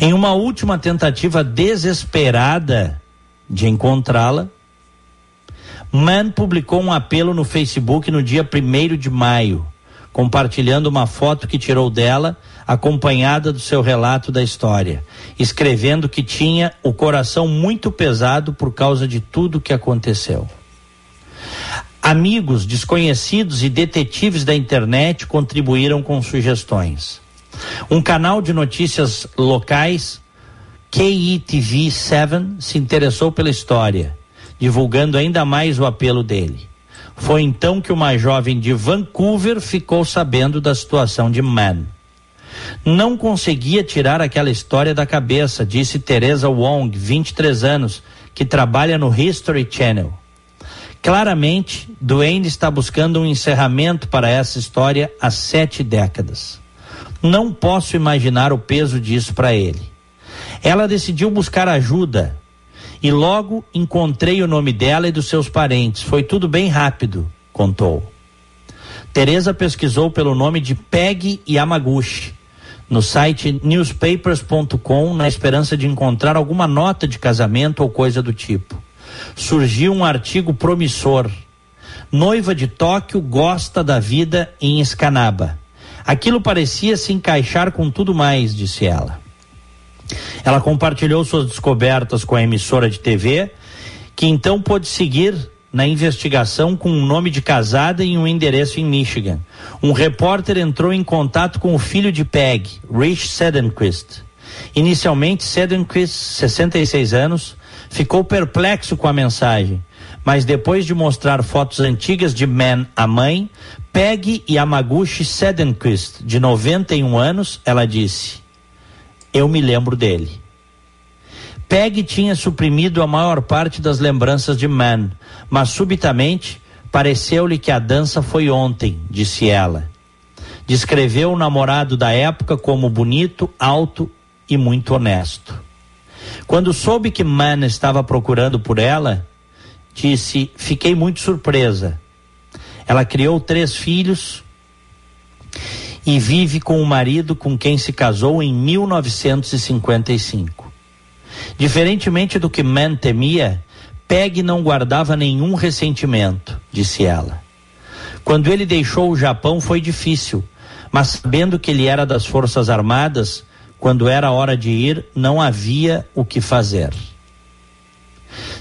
Em uma última tentativa desesperada de encontrá-la, Mann publicou um apelo no Facebook no dia 1 de maio, compartilhando uma foto que tirou dela, acompanhada do seu relato da história, escrevendo que tinha o coração muito pesado por causa de tudo que aconteceu. Amigos, desconhecidos e detetives da internet contribuíram com sugestões. Um canal de notícias locais, KETV 7, se interessou pela história, divulgando ainda mais o apelo dele. Foi então que uma jovem de Vancouver ficou sabendo da situação de Mann. Não conseguia tirar aquela história da cabeça, disse Teresa Wong, 23 anos, que trabalha no History Channel. Claramente, Duane está buscando um encerramento para essa história há sete décadas. Não posso imaginar o peso disso para ele. Ela decidiu buscar ajuda e logo encontrei o nome dela e dos seus parentes. Foi tudo bem rápido, contou. Teresa pesquisou pelo nome de Peg Yamaguchi no site newspapers.com na esperança de encontrar alguma nota de casamento ou coisa do tipo surgiu um artigo promissor. Noiva de Tóquio gosta da vida em Escanaba. Aquilo parecia se encaixar com tudo mais, disse ela. Ela compartilhou suas descobertas com a emissora de TV, que então pôde seguir na investigação com um nome de casada e um endereço em Michigan. Um repórter entrou em contato com o filho de Peg, Rich Sedenquist. Inicialmente, Sedenquist, 66 anos, ficou perplexo com a mensagem, mas depois de mostrar fotos antigas de Man à mãe, Peggy Yamaguchi Sedenquist, de 91 anos, ela disse: Eu me lembro dele. Peggy tinha suprimido a maior parte das lembranças de Man, mas subitamente pareceu-lhe que a dança foi ontem, disse ela. Descreveu o namorado da época como bonito, alto e muito honesto. Quando soube que Man estava procurando por ela, disse: Fiquei muito surpresa. Ela criou três filhos e vive com o marido com quem se casou em 1955. Diferentemente do que Man temia, Peg não guardava nenhum ressentimento, disse ela. Quando ele deixou o Japão foi difícil, mas sabendo que ele era das Forças Armadas, quando era hora de ir, não havia o que fazer.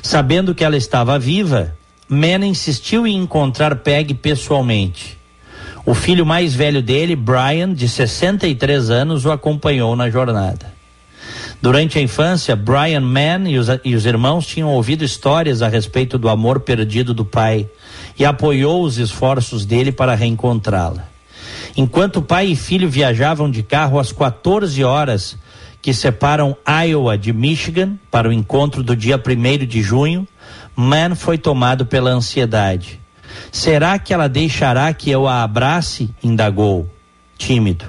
Sabendo que ela estava viva, Mena insistiu em encontrar Peg pessoalmente. O filho mais velho dele, Brian, de 63 anos, o acompanhou na jornada. Durante a infância, Brian Mann e os, e os, irmãos tinham ouvido histórias a respeito do amor perdido do pai e apoiou os esforços dele para reencontrá-la. Enquanto pai e filho viajavam de carro às 14 horas que separam Iowa de Michigan para o encontro do dia 1 de junho, Man foi tomado pela ansiedade. Será que ela deixará que eu a abrace? indagou, tímido.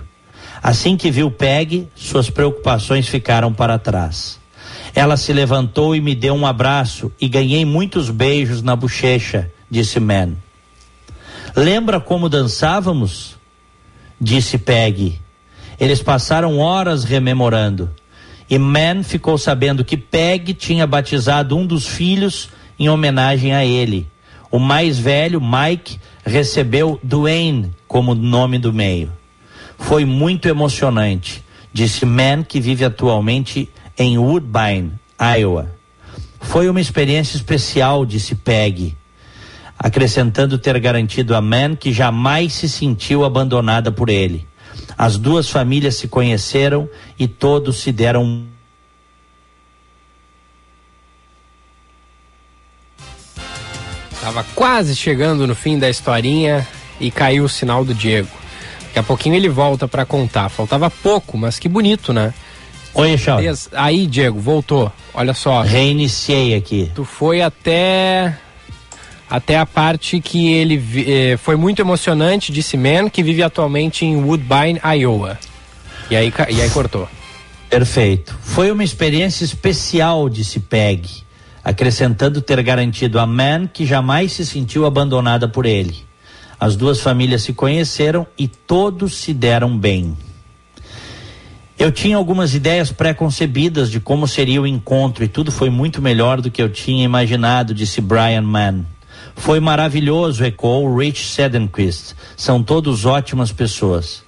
Assim que viu Peg, suas preocupações ficaram para trás. Ela se levantou e me deu um abraço e ganhei muitos beijos na bochecha, disse Man. Lembra como dançávamos? disse Peg. Eles passaram horas rememorando. E Man ficou sabendo que Peg tinha batizado um dos filhos em homenagem a ele. O mais velho, Mike, recebeu Duane como nome do meio. Foi muito emocionante, disse Man, que vive atualmente em Woodbine, Iowa. Foi uma experiência especial, disse Peg acrescentando ter garantido a Man que jamais se sentiu abandonada por ele. As duas famílias se conheceram e todos se deram Tava quase chegando no fim da historinha e caiu o sinal do Diego. Daqui a pouquinho ele volta para contar. Faltava pouco, mas que bonito, né? Oi, Charles. Aí, Diego, voltou. Olha só. Reiniciei aqui. Tu foi até até a parte que ele eh, foi muito emocionante, disse Man, que vive atualmente em Woodbine, Iowa. E aí, e aí cortou. Perfeito. Foi uma experiência especial, disse Peg, acrescentando ter garantido a Man que jamais se sentiu abandonada por ele. As duas famílias se conheceram e todos se deram bem. Eu tinha algumas ideias pré-concebidas de como seria o encontro e tudo foi muito melhor do que eu tinha imaginado, disse Brian Mann. Foi maravilhoso, ecoou Rich Sedenquist. São todos ótimas pessoas.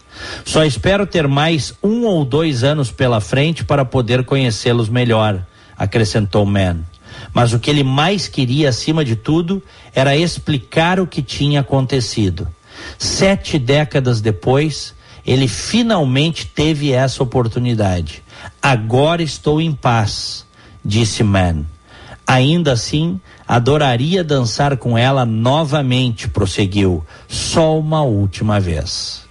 Só espero ter mais um ou dois anos pela frente para poder conhecê-los melhor, acrescentou Mann. Mas o que ele mais queria, acima de tudo, era explicar o que tinha acontecido. Sete décadas depois, ele finalmente teve essa oportunidade. Agora estou em paz, disse Mann. Ainda assim, adoraria dançar com ela novamente, prosseguiu, só uma última vez.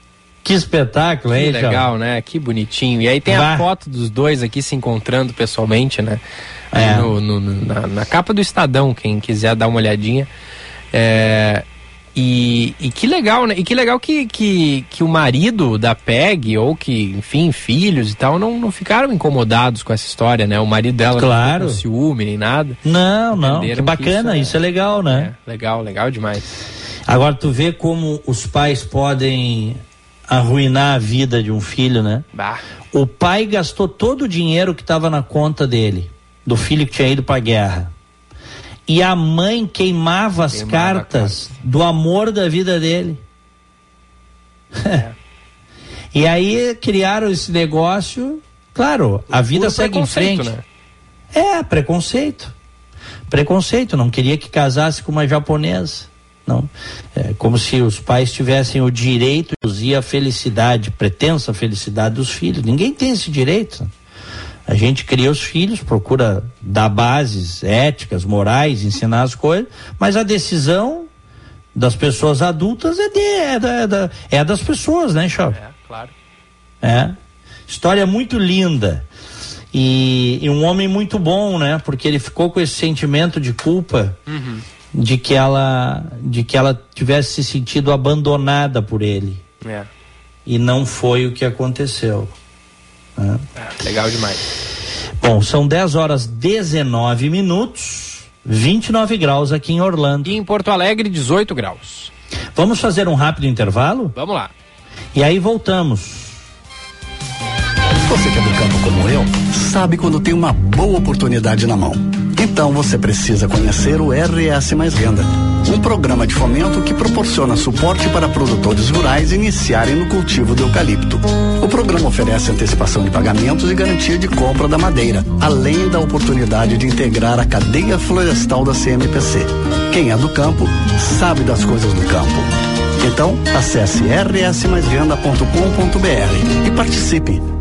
Que Que espetáculo, hein, Que legal, né? Que bonitinho. E aí tem a foto dos dois aqui se encontrando pessoalmente, né? É. no- no- na, na capa do Estadão, quem quiser dar uma olhadinha. É, e, e que legal, né? E que legal que, que, que o marido da PEG, ou que, enfim, filhos e tal, não, não ficaram incomodados com essa história, né? O marido dela Claro. não ficou com ciúme nem nada. Não, não. Que que bacana, isso isso é- é, legal, né? É, legal, legal demais. Agora tu vê como os pais podem arruinar a vida de um filho, né? Bah. O pai gastou todo o dinheiro que estava na conta dele, do filho que tinha ido para a guerra. E a mãe queimava as Queimava cartas do amor da vida dele. (laughs) e aí criaram esse negócio. Claro, a vida segue em frente. Né? É, preconceito. Preconceito, não queria que casasse com uma japonesa. Não. É como se os pais tivessem o direito de reduzir a felicidade, pretensa felicidade dos filhos. Ninguém tem esse direito. A gente cria os filhos, procura dar bases éticas, morais, ensinar as coisas, mas a decisão das pessoas adultas é, de, é, da- é é das pessoas, né, Chave? É, claro. É. História muito linda. E, e um homem muito bom, né? Porque ele ficou com esse sentimento de culpa de que ela de que ela tivesse se sentido abandonada por ele. É. E não foi o que aconteceu. né? É, legal demais. Bom, são 10 horas 19 minutos, 29 graus aqui em Orlando. E em Porto Alegre, 18 graus. Vamos fazer um rápido intervalo? Vamos lá. E aí voltamos. Você que é do campo como eu, sabe quando tem uma boa oportunidade na mão. Então você precisa conhecer o RS Mais Renda, um programa de fomento que proporciona suporte para produtores rurais iniciarem no cultivo do eucalipto. O programa oferece antecipação de pagamentos e garantia de compra da madeira, além da oportunidade de integrar a cadeia florestal da CMPC. Quem é do campo sabe das coisas do campo. Então, acesse rsmaisvenda.com.br e participe.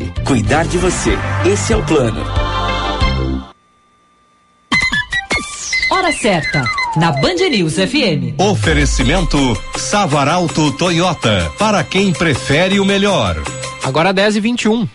Cuidar de você. Esse é o plano. Hora certa, na Band News FM. Oferecimento Savaralto Toyota, para quem prefere o melhor. Agora 10 e 21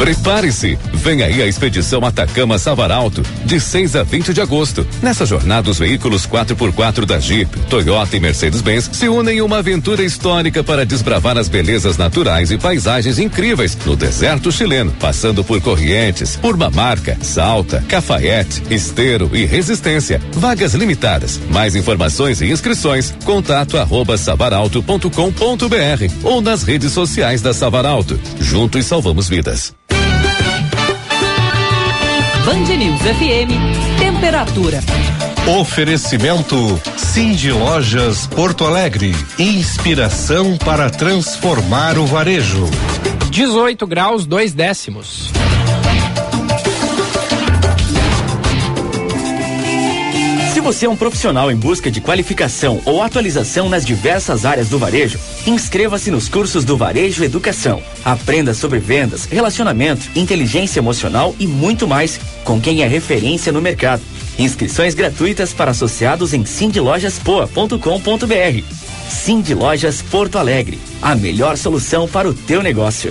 Prepare-se! Vem aí a expedição Atacama Savaralto, de 6 a 20 de agosto. Nessa jornada, os veículos 4x4 da Jeep, Toyota e Mercedes-Benz se unem em uma aventura histórica para desbravar as belezas naturais e paisagens incríveis no deserto chileno, passando por Corrientes, Urbamarca, Salta, Cafayete, Esteiro e Resistência. Vagas limitadas. Mais informações e inscrições, contato arroba savaralto.com.br ou nas redes sociais da Savaralto. Juntos salvamos vidas. Band News FM, temperatura. Oferecimento Cindy Lojas Porto Alegre. Inspiração para transformar o varejo. 18 graus, 2 décimos. Se você é um profissional em busca de qualificação ou atualização nas diversas áreas do varejo, inscreva-se nos cursos do Varejo Educação. Aprenda sobre vendas, relacionamento, inteligência emocional e muito mais com quem é referência no mercado. Inscrições gratuitas para associados em sindlojaspoa.com.br. Cindy Lojas Porto Alegre, a melhor solução para o teu negócio.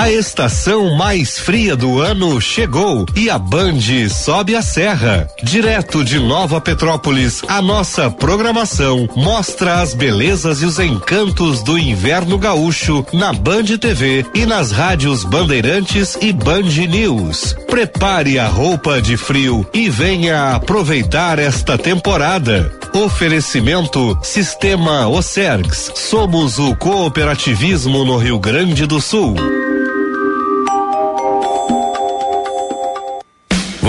A estação mais fria do ano chegou e a Band sobe a serra. Direto de Nova Petrópolis, a nossa programação mostra as belezas e os encantos do inverno gaúcho na Band TV e nas rádios Bandeirantes e Band News. Prepare a roupa de frio e venha aproveitar esta temporada. Oferecimento Sistema Ocergs. Somos o cooperativismo no Rio Grande do Sul.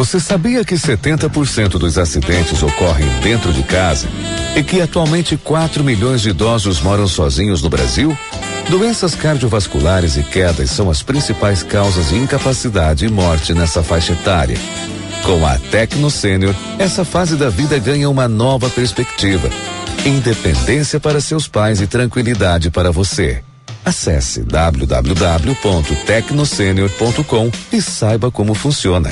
Você sabia que 70% dos acidentes ocorrem dentro de casa e que atualmente 4 milhões de idosos moram sozinhos no Brasil? Doenças cardiovasculares e quedas são as principais causas de incapacidade e morte nessa faixa etária. Com a Tecno Sênior, essa fase da vida ganha uma nova perspectiva. Independência para seus pais e tranquilidade para você. Acesse www.tecnosenior.com e saiba como funciona.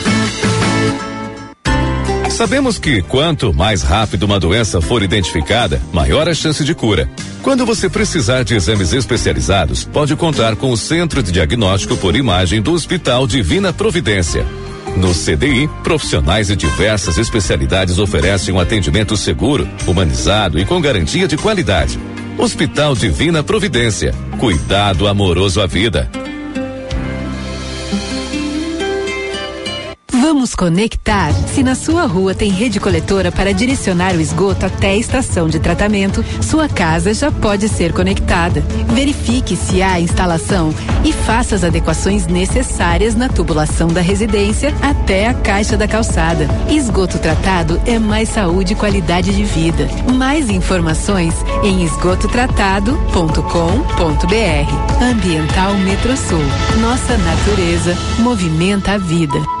Sabemos que quanto mais rápido uma doença for identificada, maior a chance de cura. Quando você precisar de exames especializados, pode contar com o Centro de Diagnóstico por Imagem do Hospital Divina Providência. No CDI, profissionais de diversas especialidades oferecem um atendimento seguro, humanizado e com garantia de qualidade. Hospital Divina Providência. Cuidado amoroso à vida. Vamos conectar? Se na sua rua tem rede coletora para direcionar o esgoto até a estação de tratamento, sua casa já pode ser conectada. Verifique se há instalação e faça as adequações necessárias na tubulação da residência até a caixa da calçada. Esgoto tratado é mais saúde e qualidade de vida. Mais informações em esgototratado.com.br. Ambiental Metrosul. Nossa natureza movimenta a vida.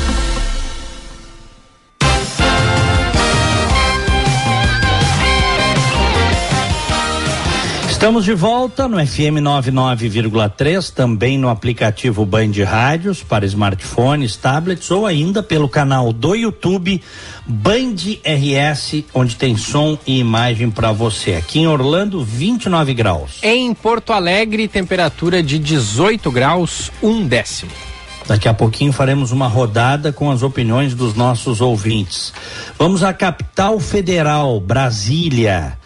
Estamos de volta no FM 99,3, também no aplicativo Band Rádios para smartphones, tablets ou ainda pelo canal do YouTube Band RS, onde tem som e imagem para você. Aqui em Orlando, 29 graus. Em Porto Alegre, temperatura de 18 graus, um décimo. Daqui a pouquinho faremos uma rodada com as opiniões dos nossos ouvintes. Vamos à capital federal, Brasília.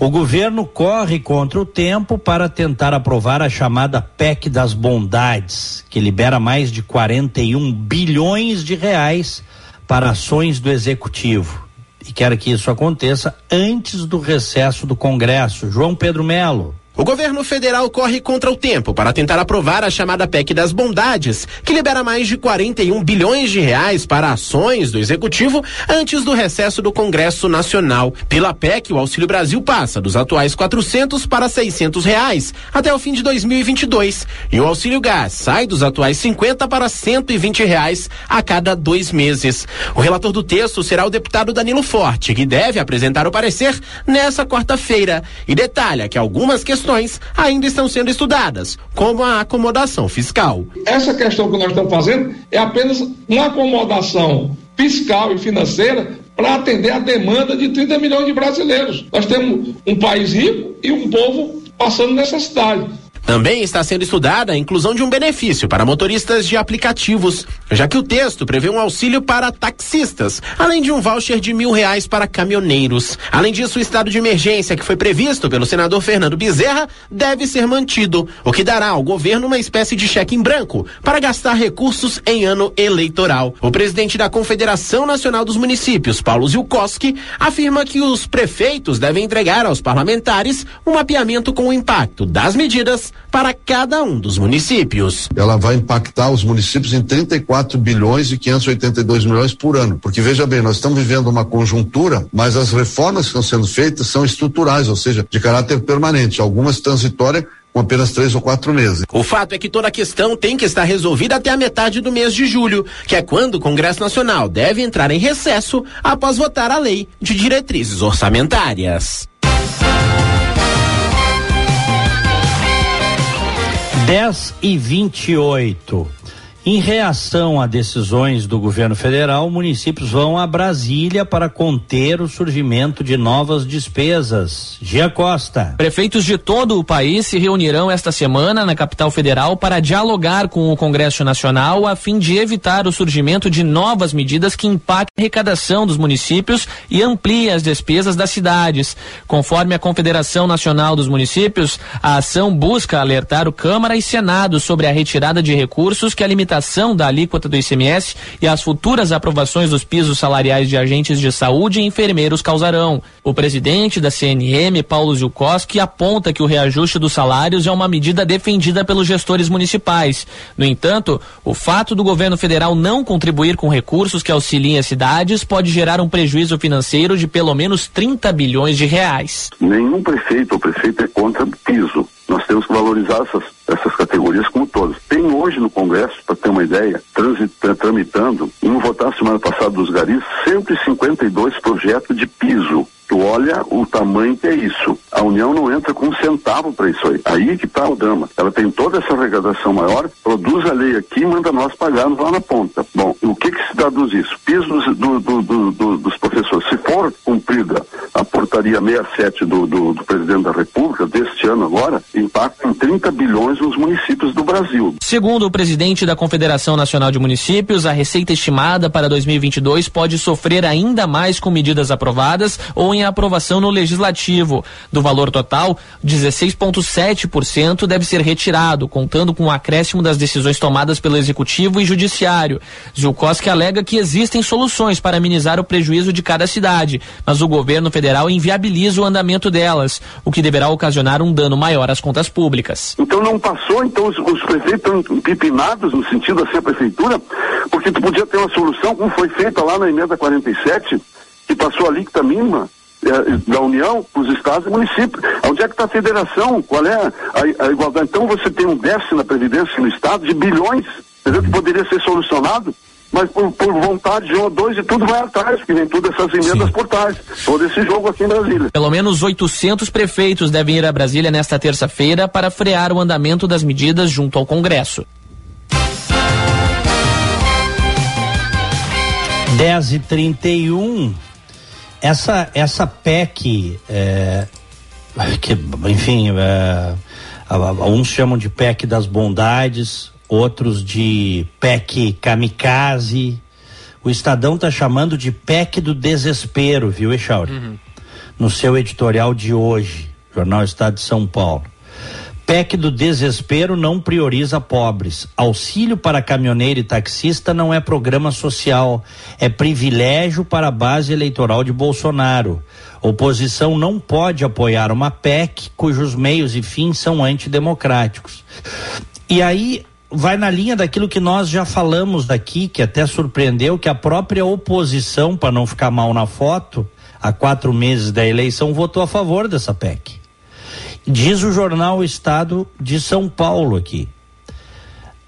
O governo corre contra o tempo para tentar aprovar a chamada PEC das Bondades, que libera mais de 41 bilhões de reais para ações do executivo. E quer que isso aconteça antes do recesso do Congresso. João Pedro Melo. O governo federal corre contra o tempo para tentar aprovar a chamada PEC das Bondades, que libera mais de 41 bilhões de reais para ações do executivo antes do recesso do Congresso Nacional. Pela PEC, o Auxílio Brasil passa dos atuais 400 para 600 reais até o fim de 2022 e o Auxílio Gás sai dos atuais 50 para 120 reais a cada dois meses. O relator do texto será o deputado Danilo Forte, que deve apresentar o parecer nessa quarta-feira e detalha que algumas questões questões ainda estão sendo estudadas, como a acomodação fiscal. Essa questão que nós estamos fazendo é apenas uma acomodação fiscal e financeira para atender a demanda de 30 milhões de brasileiros. Nós temos um país rico e um povo passando necessidade. Também está sendo estudada a inclusão de um benefício para motoristas de aplicativos, já que o texto prevê um auxílio para taxistas, além de um voucher de mil reais para caminhoneiros. Além disso, o estado de emergência que foi previsto pelo senador Fernando Bezerra deve ser mantido, o que dará ao governo uma espécie de cheque em branco para gastar recursos em ano eleitoral. O presidente da Confederação Nacional dos Municípios, Paulo Zilkowski, afirma que os prefeitos devem entregar aos parlamentares um mapeamento com o impacto das medidas para cada um dos municípios. Ela vai impactar os municípios em 34 bilhões e 582 milhões por ano, porque veja bem, nós estamos vivendo uma conjuntura, mas as reformas que estão sendo feitas são estruturais, ou seja, de caráter permanente, algumas transitórias com apenas três ou quatro meses. O fato é que toda a questão tem que estar resolvida até a metade do mês de julho, que é quando o Congresso Nacional deve entrar em recesso após votar a lei de diretrizes orçamentárias. 10 e 28. Em reação a decisões do governo federal, municípios vão a Brasília para conter o surgimento de novas despesas. Gia Costa. Prefeitos de todo o país se reunirão esta semana na capital federal para dialogar com o Congresso Nacional a fim de evitar o surgimento de novas medidas que impactem a arrecadação dos municípios e ampliem as despesas das cidades. Conforme a Confederação Nacional dos Municípios, a ação busca alertar o Câmara e Senado sobre a retirada de recursos que a limitação da alíquota do ICMS e as futuras aprovações dos pisos salariais de agentes de saúde e enfermeiros causarão. O presidente da CNM, Paulo Zilkowski, aponta que o reajuste dos salários é uma medida defendida pelos gestores municipais. No entanto, o fato do governo federal não contribuir com recursos que auxiliem as cidades pode gerar um prejuízo financeiro de pelo menos 30 bilhões de reais. Nenhum prefeito ou prefeito é contra o piso. Nós temos que valorizar essas, essas categorias como todas. Tem hoje no Congresso, para ter uma ideia, transita, tramitando, em votar semana passada dos garis, 152 projetos de piso. Tu olha o tamanho que é isso. A União não entra com um centavo para isso aí. Aí que está o drama. Ela tem toda essa arrecadação maior, produz a lei aqui e manda nós pagarmos lá na ponta. Bom, o que que se traduz isso? Pisos do, do, do, dos professores. Se for cumprida a portaria 67 do, do, do presidente da República deste ano agora, impacta em 30 bilhões nos municípios do Brasil. Segundo o presidente da Confederação Nacional de Municípios, a receita estimada para 2022 pode sofrer ainda mais com medidas aprovadas ou em aprovação no legislativo. Do valor total, 16,7% deve ser retirado, contando com o acréscimo das decisões tomadas pelo executivo e judiciário. Zilkowski alega que existem soluções para minimizar o prejuízo de cada cidade, mas o governo federal inviabiliza o andamento delas, o que deverá ocasionar um dano maior às contas públicas. Então não passou, então os, os prefeitos estão empipinados no sentido assim a prefeitura, porque tu podia ter uma solução como foi feita lá na emenda 47, que passou a alíquota mínima da União para os estados e municípios. Onde é que está a federação? Qual é a, a, igualdade? Então você tem um déficit na Previdência no estado de bilhões, entendeu? Que poderia ser solucionado mas por, por, vontade de um ou dois e tudo vai atrás, que vem todas essas emendas Sim. por trás. Todo esse jogo aqui em Brasília. Pelo menos 800 prefeitos devem ir a Brasília nesta terça-feira para frear o andamento das medidas junto ao Congresso. 10 e 31 essa, essa PEC, é, que, enfim, é, uns chamam de PEC das bondades, outros de PEC kamikaze. O Estadão está chamando de PEC do desespero, viu, Echauri? Uhum. No seu editorial de hoje, Jornal Estado de São Paulo. PEC do desespero não prioriza pobres. Auxílio para caminhoneiro e taxista não é programa social, é privilégio para a base eleitoral de Bolsonaro. Oposição não pode apoiar uma PEC cujos meios e fins são antidemocráticos. E aí vai na linha daquilo que nós já falamos daqui, que até surpreendeu que a própria oposição, para não ficar mal na foto, há quatro meses da eleição, votou a favor dessa PEC. Diz o jornal Estado de São Paulo aqui.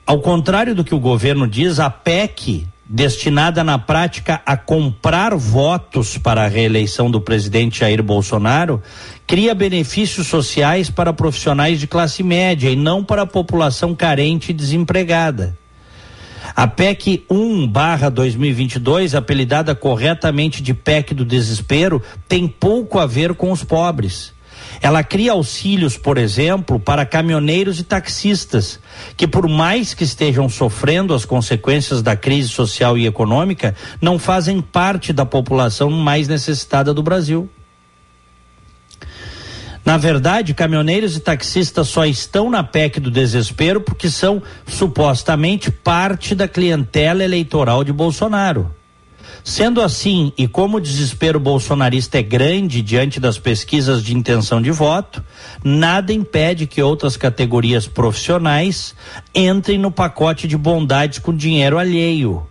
Ao contrário do que o governo diz, a PEC, destinada na prática a comprar votos para a reeleição do presidente Jair Bolsonaro, cria benefícios sociais para profissionais de classe média e não para a população carente e desempregada. A PEC 1/2022, apelidada corretamente de PEC do desespero, tem pouco a ver com os pobres Ela cria auxílios, por exemplo, para caminhoneiros e taxistas, que por mais que estejam sofrendo as consequências da crise social e econômica, não fazem parte da população mais necessitada do Brasil. Na verdade, caminhoneiros e taxistas só estão na PEC do desespero porque são supostamente parte da clientela eleitoral de Bolsonaro. Sendo assim, e como o desespero bolsonarista é grande diante das pesquisas de intenção de voto, nada impede que outras categorias profissionais entrem no pacote de bondades com dinheiro alheio.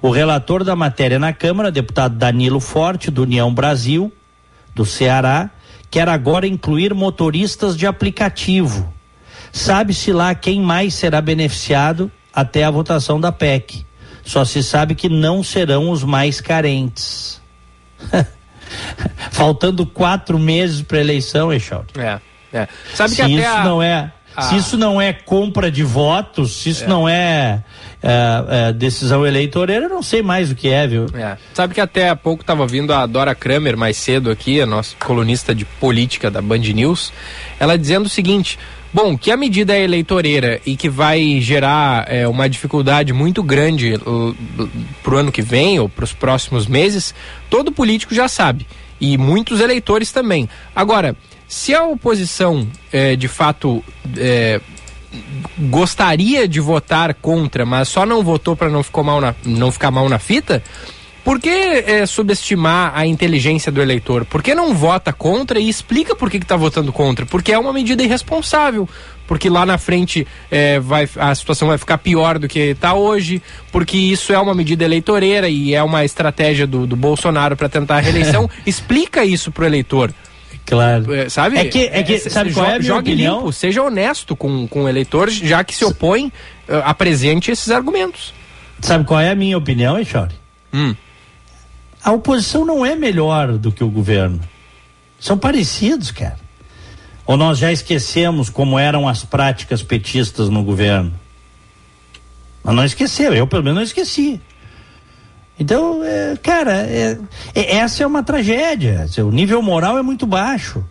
O relator da matéria na Câmara, deputado Danilo Forte, do União Brasil, do Ceará, quer agora incluir motoristas de aplicativo. Sabe-se lá quem mais será beneficiado até a votação da PEC. Só se sabe que não serão os mais carentes. (laughs) Faltando quatro meses para eleição, Eixaldo. É, é. Sabe se que até isso a- não é, a- se isso não é compra de votos, se isso É. não é, é, é, decisão eleitoreira, eu não sei mais o que é, viu? É. Sabe que até há pouco estava vindo a Dora Kramer mais cedo aqui, a nossa colunista de política da Band News, ela dizendo o seguinte: bom, que a medida é eleitoreira e que vai gerar é, uma dificuldade muito grande para o ano que vem ou para os próximos meses, todo político já sabe e muitos eleitores também. Agora, se a oposição é, de fato é, gostaria de votar contra, mas só não votou para não, ficou mal na- não ficar mal na fita, por que é, subestimar a inteligência do eleitor? Por que não vota contra e explica por que está votando contra? Porque é uma medida irresponsável. Porque lá na frente é, vai, a situação vai ficar pior do que está hoje, porque isso é uma medida eleitoreira e é uma estratégia do, do Bolsonaro para tentar a reeleição. (laughs) explica isso pro eleitor. Claro. É, sabe? É que- é que- se- sabe qual é a minha jogue opinião? limpo, seja honesto com, com o eleitor, já que se opõe, eh, apresente esses argumentos. Sabe qual é a minha opinião, Eixauri? Hum. A oposição não é melhor do que o governo. São parecidos, cara. Ou nós já esquecemos como eram as práticas petistas no governo? Mas não esqueceu, eu pelo menos não esqueci. Então, é, cara, é- é- essa é uma tragédia. O nível moral é muito baixo.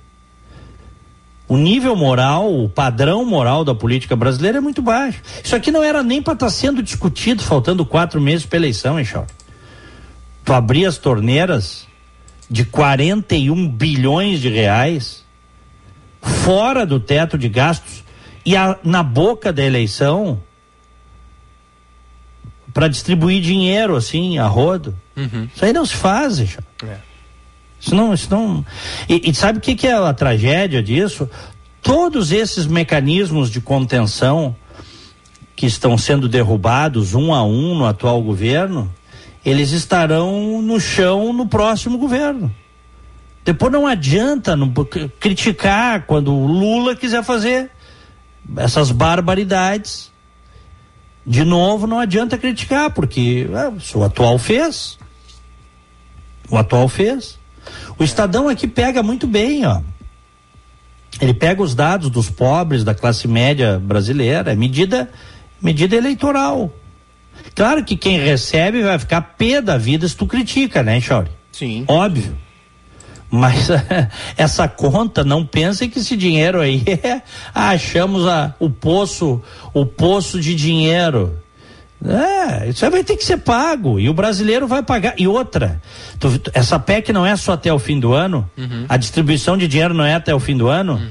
O nível moral, o padrão moral da política brasileira é muito baixo. Isso aqui não era nem para estar sendo discutido, faltando quatro meses para eleição, hein, Chauri? Tu abrir as torneiras de 41 bilhões de reais fora do teto de gastos e a- na boca da eleição para distribuir dinheiro assim a rodo. Isso aí não se faz, Chauri. Isso não, isso não. E, e sabe o que, que é a tragédia disso? Todos esses mecanismos de contenção que estão sendo derrubados um a um no atual governo, eles estarão no chão no próximo governo. Depois não adianta não, criticar quando o Lula quiser fazer essas barbaridades. De novo, não adianta criticar, porque ah, o atual fez. O atual fez. O Estadão aqui pega muito bem, ó. Ele pega os dados dos pobres, da classe média brasileira, é medida, medida eleitoral. Claro que quem recebe vai ficar pé da vida se tu critica, né, Chauri? Sim. Óbvio. Mas (laughs) essa conta, não pensem que esse dinheiro aí (laughs) é, ah, achamos a, o poço, o poço de dinheiro. É, isso aí vai ter que ser pago e o brasileiro vai pagar. E outra, tu- essa PEC não é só até o fim do ano, a distribuição de dinheiro não é até o fim do ano.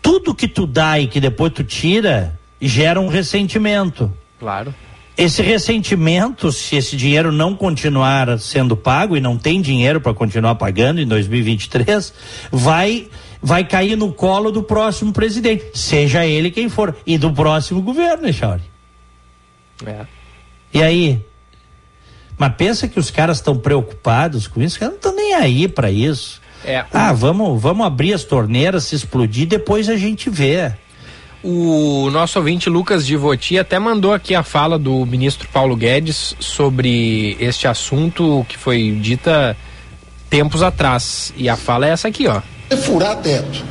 Tudo que tu dá e que depois tu tira gera um ressentimento. Claro. Esse ressentimento, se esse dinheiro não continuar sendo pago e não tem dinheiro para continuar pagando em 2023, vai vai cair no colo do próximo presidente, seja ele quem for, e do próximo governo, Chauri. É. E aí? Mas pensa que os caras estão preocupados com isso, os caras não estão nem aí para isso. É, Ah, vamos, vamos abrir as torneiras, se explodir, depois a gente vê. O nosso ouvinte Lucas Divoti até mandou aqui a fala do ministro Paulo Guedes sobre este assunto que foi dita tempos atrás. E a fala é essa aqui, ó. É furar teto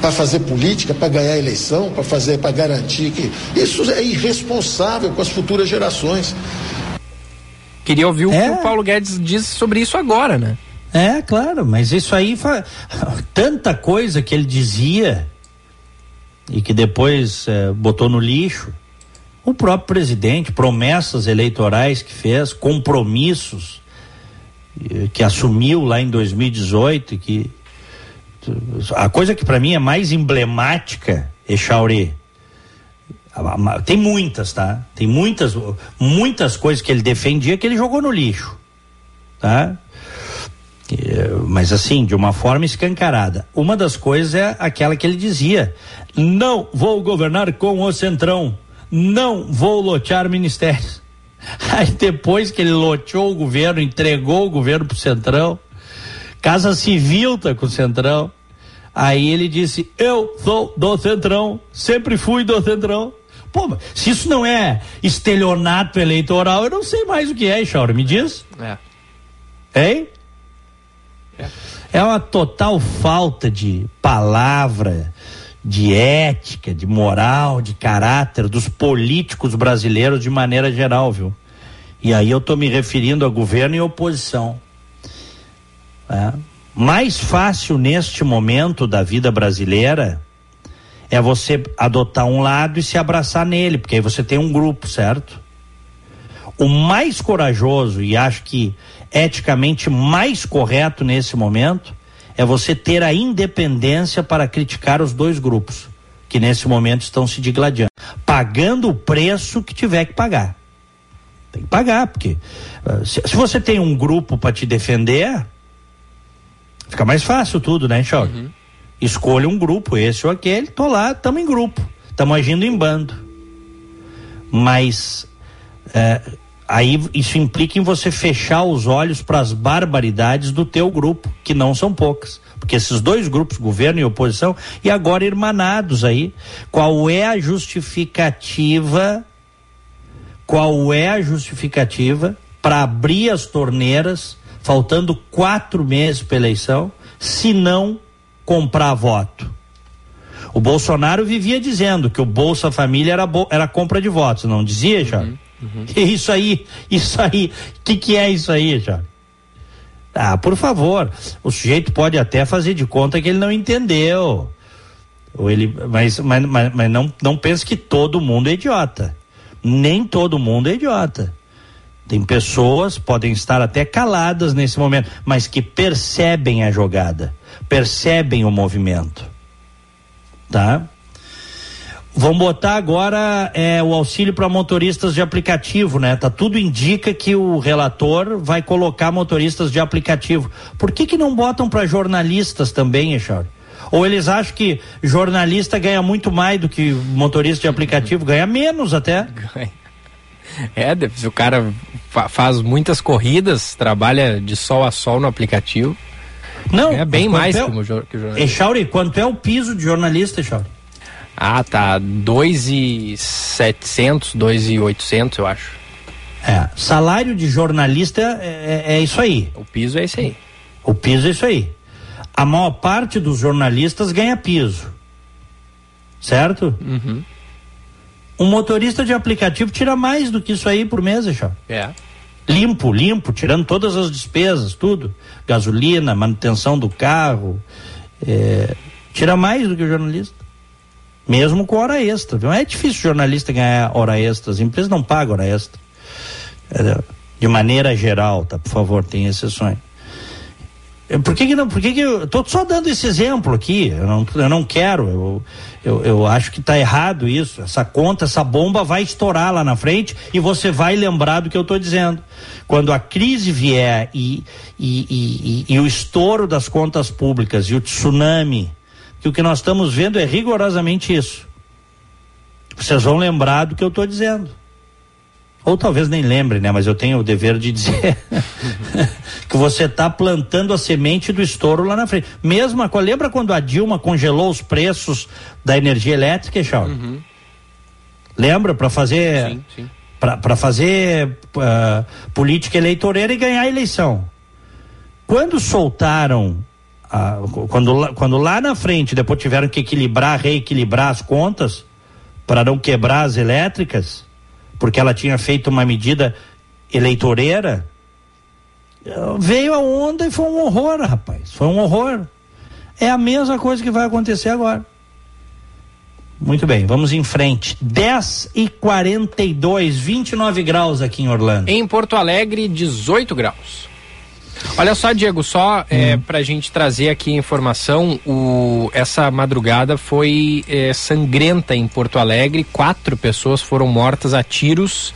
para fazer política, para ganhar eleição, para fazer, para garantir que isso é irresponsável com as futuras gerações. Queria ouvir o que o Paulo Guedes diz sobre isso agora, né? É, claro, mas isso aí fa... (laughs) tanta coisa que ele dizia e que depois é, botou no lixo. O próprio presidente, promessas eleitorais que fez, compromissos eh, que assumiu lá em 2018 que a coisa que para mim é mais emblemática, Echauri, tem muitas, tá? Tem muitas, muitas coisas que ele defendia que ele jogou no lixo, tá? Mas assim, de uma forma escancarada. Uma das coisas é aquela que ele dizia: não vou governar com o Centrão, não vou lotear ministérios. (laughs) Aí depois que ele loteou o governo, entregou o governo pro Centrão, Casa Civil tá com o Centrão. Aí ele disse: Eu sou do Centrão, sempre fui do Centrão. Pô, se isso não é estelionato eleitoral, eu não sei mais o que é, Chaura, me diz? É. Hein? É. uma total falta de palavra, de ética, de moral, de caráter dos políticos brasileiros de maneira geral, viu? E aí eu estou me referindo a governo e oposição. É. Mais fácil neste momento da vida brasileira é você adotar um lado e se abraçar nele, porque aí você tem um grupo, certo? O mais corajoso e acho que eticamente mais correto nesse momento é você ter a independência para criticar os dois grupos que nesse momento estão se digladiando, pagando o preço que tiver que pagar. Tem que pagar, porque uh, se, se, você tem um grupo para te defender, fica mais fácil tudo, né, Choque? Uhum. Escolha um grupo, esse ou aquele, tô lá, estamos em grupo, estamos agindo em bando. Mas é, aí isso implica em você fechar os olhos para as barbaridades do teu grupo, que não são poucas. Porque esses dois grupos, governo e oposição, e agora irmanados aí, qual é a justificativa? Qual é a justificativa para abrir as torneiras, faltando quatro meses para eleição, se não comprar voto. O Bolsonaro vivia dizendo que o Bolsa Família era, era compra de votos, não dizia, já? Uhum, uhum. Isso aí, isso aí, o que, que é isso aí, já? Ah, por favor, o sujeito pode até fazer de conta que ele não entendeu. Ou ele, mas, mas, mas, mas não, não pense que todo mundo é idiota. Nem todo mundo é idiota. Tem pessoas, podem estar até caladas nesse momento, mas que percebem a jogada percebem o movimento. Tá? Vamos botar agora é, o auxílio para motoristas de aplicativo, né? Tá tudo indica que o relator vai colocar motoristas de aplicativo. Por que que não botam para jornalistas também, Echar? Ou eles acham que jornalista ganha muito mais do que motorista de aplicativo, ganha menos até. (laughs) É, o cara faz muitas corridas, trabalha de sol a sol no aplicativo. Não, é bem mais é, que o jornalista. Echauri, quanto é o piso de jornalista, Echauri? Ah, tá. 2,700, 2,800, eu acho. É, salário de jornalista é, é, é, isso aí. O piso é isso aí. O piso é isso aí. A maior parte dos jornalistas ganha piso. Certo? Uhum. Um motorista de aplicativo tira mais do que isso aí por mês, Echauri. É limpo, limpo, tirando todas as despesas, tudo, gasolina, manutenção do carro, é, tira mais do que o jornalista, mesmo com hora extra. Viu? É difícil jornalista ganhar hora extra, as empresas não pagam hora extra, é, de maneira geral, tá? Por favor, tem exceções. Por que, que não? Por que, que eu tô só dando esse exemplo aqui? Eu não, eu não quero. Eu, eu, eu acho que está errado isso. Essa conta, essa bomba vai estourar lá na frente e você vai lembrar do que eu estou dizendo. Quando a crise vier e, e, e, e, o estouro das contas públicas e o tsunami, que o que nós estamos vendo é rigorosamente isso. Vocês vão lembrar do que eu estou dizendo. Ou talvez nem lembre, né? Mas eu tenho o dever de dizer (laughs) que você está plantando a semente do estouro lá na frente. Mesma coisa, lembra quando a Dilma congelou os preços da energia elétrica, Charles? Uhum. Lembra? Para fazer. Sim, sim. Para fazer uh, política eleitoreira e ganhar a eleição. Quando soltaram uh, quando, quando lá na frente depois tiveram que equilibrar, reequilibrar as contas para não quebrar as elétricas, porque ela tinha feito uma medida eleitoreira, Veio a onda e foi um horror, rapaz. Foi um horror. É a mesma coisa que vai acontecer agora. Muito bem, vamos em frente. 10 e 42, 29 graus aqui em Orlando. Em Porto Alegre, 18 graus. Olha só, Diego, só é, Hum. para a gente trazer aqui a informação, o, essa madrugada foi é, sangrenta em Porto Alegre. Quatro pessoas foram mortas a tiros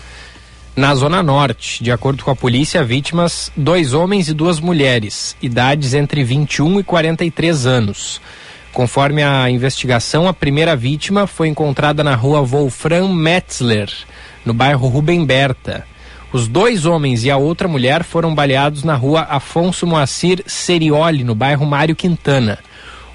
na Zona Norte. De acordo com a polícia, vítimas, dois homens e duas mulheres, idades entre 21 e 43 anos. Conforme a investigação, a primeira vítima foi encontrada na rua Wolfram Metzler, no bairro Rubem Berta. Os dois homens e a outra mulher foram baleados na rua Afonso Moacir Serioli, no bairro Mário Quintana.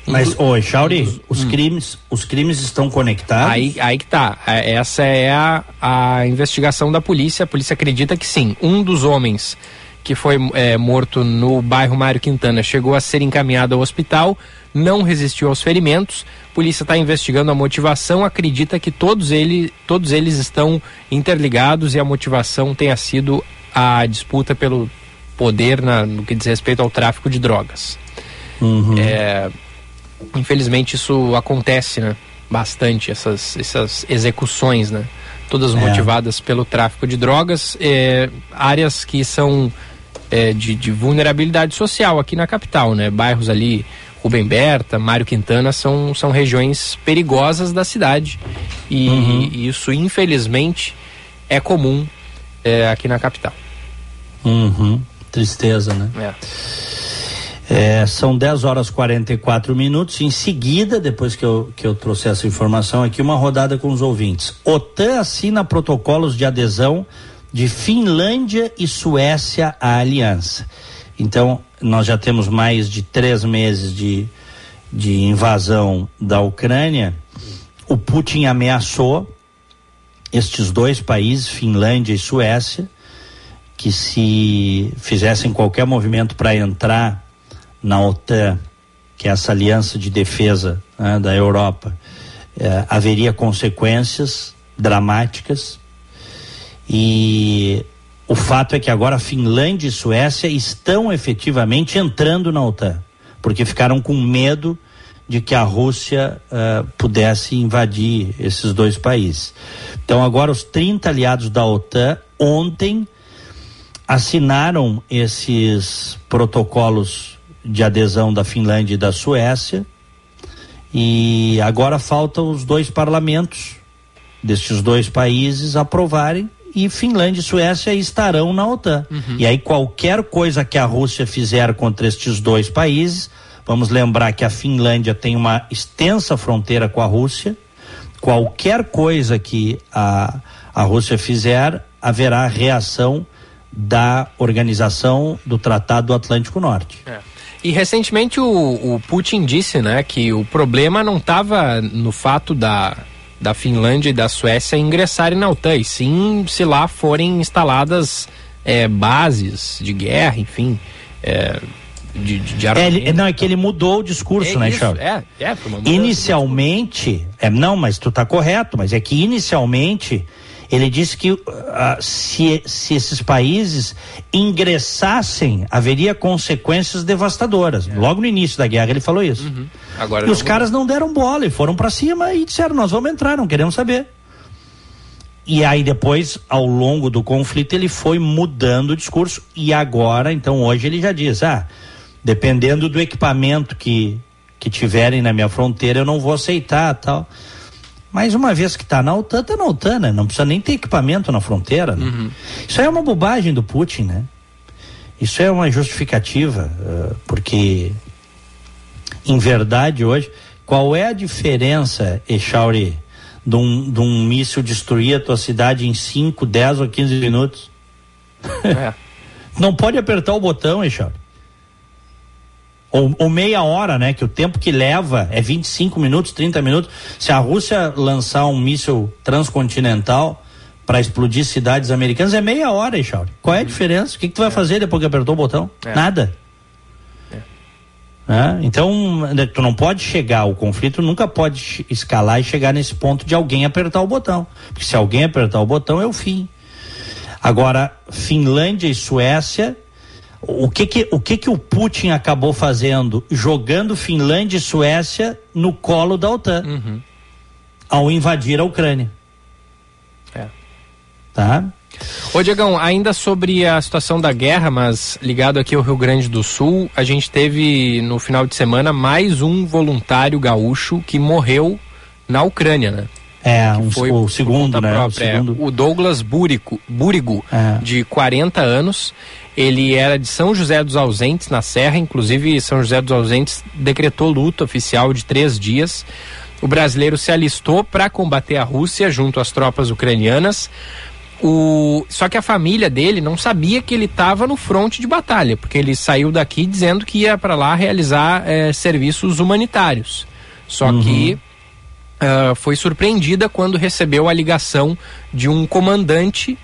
Mas, do- oi, Chauri, os crimes, os crimes estão conectados? Aí, aí que tá. É, Essa é a, a investigação da polícia. A polícia acredita que sim. Um dos homens que foi é, morto no bairro Mário Quintana chegou a ser encaminhado ao hospital, não resistiu aos ferimentos. A polícia está investigando a motivação, acredita que todos, ele, todos eles estão interligados e a motivação tenha sido a disputa pelo poder na- no que diz respeito ao tráfico de drogas. É, infelizmente isso acontece, né? Bastante, essas, essas execuções, né? Todas É. motivadas pelo tráfico de drogas, é, áreas que são é, de, de vulnerabilidade social aqui na capital, né? Bairros ali, Rubem Berta, Mário Quintana, são, são regiões perigosas da cidade. E, Uhum. e isso, infelizmente, é comum é, aqui na capital. Uhum. Tristeza, né? É. É, são 10 horas 44 minutos. Em seguida, depois que eu, que eu trouxe essa informação aqui, uma rodada com os ouvintes. OTAN assina protocolos de adesão de Finlândia e Suécia à aliança. Então, nós já temos mais de três meses de, de invasão da Ucrânia. O Putin ameaçou estes dois países, Finlândia e Suécia, que se fizessem qualquer movimento para entrar na OTAN, que é essa aliança de defesa né, da Europa, eh, haveria consequências dramáticas. E o fato é que agora Finlândia e Suécia estão efetivamente entrando na OTAN, porque ficaram com medo de que a Rússia eh, pudesse invadir esses dois países. Então, agora, os 30 aliados da OTAN, ontem, assinaram esses protocolos de adesão da Finlândia e da Suécia. E agora faltam os dois parlamentos destes dois países aprovarem e Finlândia e Suécia estarão na OTAN. E aí qualquer coisa que a Rússia fizer contra estes dois países, vamos lembrar que a Finlândia tem uma extensa fronteira com a Rússia. Qualquer coisa que a, a Rússia fizer, haverá reação da organização do Tratado do Atlântico Norte. É. E recentemente o, o Putin disse, né, que o problema não estava no fato da, da Finlândia e da Suécia ingressarem na OTAN, e sim se lá forem instaladas é, bases de guerra, enfim, é, de, de, de É, ele- não, é que ele mudou o discurso, É né, isso, Charles? É, é, mudança. Inicialmente, é, não, mas tu tá correto, mas é que inicialmente ele disse que ah, se, se esses países ingressassem, haveria consequências devastadoras. Logo no início da guerra ele falou isso. Agora E os caras não deram bola e foram pra cima e disseram: Nós vamos entrar, não queremos saber. E aí depois, ao longo do conflito, ele foi mudando o discurso e agora, então hoje ele já diz: ah, dependendo do equipamento que, que tiverem na minha fronteira, eu não vou aceitar tal. Mas uma vez que está na OTAN, tá na OTAN, né? Não precisa nem ter equipamento na fronteira. Né? Isso aí é uma bobagem do Putin, né? Isso é uma justificativa, eh, porque em verdade hoje, qual é a diferença, Echauri, de um, de um míssil destruir a tua cidade em 5, 10 ou 15 minutos? É. (laughs) Não pode apertar o botão, Echauri. Ou, ou meia hora, né? Que o tempo que leva é 25 minutos, 30 minutos. Se a Rússia lançar um míssil transcontinental para explodir cidades americanas, é meia hora, Echauri. Qual é a diferença? O que, que tu vai fazer depois que apertou o botão? É. Nada. né? Então, né, tu não pode chegar, o conflito nunca pode escalar e chegar nesse ponto de alguém apertar o botão. Porque se alguém apertar o botão, é o fim. Agora, Finlândia e Suécia, O que que, o que que o Putin acabou fazendo? Jogando Finlândia e Suécia no colo da OTAN Uhum. ao invadir a Ucrânia. É. Tá? Ô Diegão, ainda sobre a situação da guerra, mas ligado aqui ao Rio Grande do Sul, a gente teve no final de semana mais um voluntário gaúcho que morreu na Ucrânia, né? É, um, foi o segundo, né? própria, o segundo. O Douglas Burico, Burigo, É. de 40 anos. Ele era de São José dos Ausentes, na Serra. Inclusive, São José dos Ausentes decretou luto oficial de três dias. O brasileiro se alistou para combater a Rússia junto às tropas ucranianas. O... Só que a família dele não sabia que ele estava no fronte de batalha, porque ele saiu daqui dizendo que ia para lá realizar eh, serviços humanitários. Só que ah, foi surpreendida quando recebeu a ligação de um comandante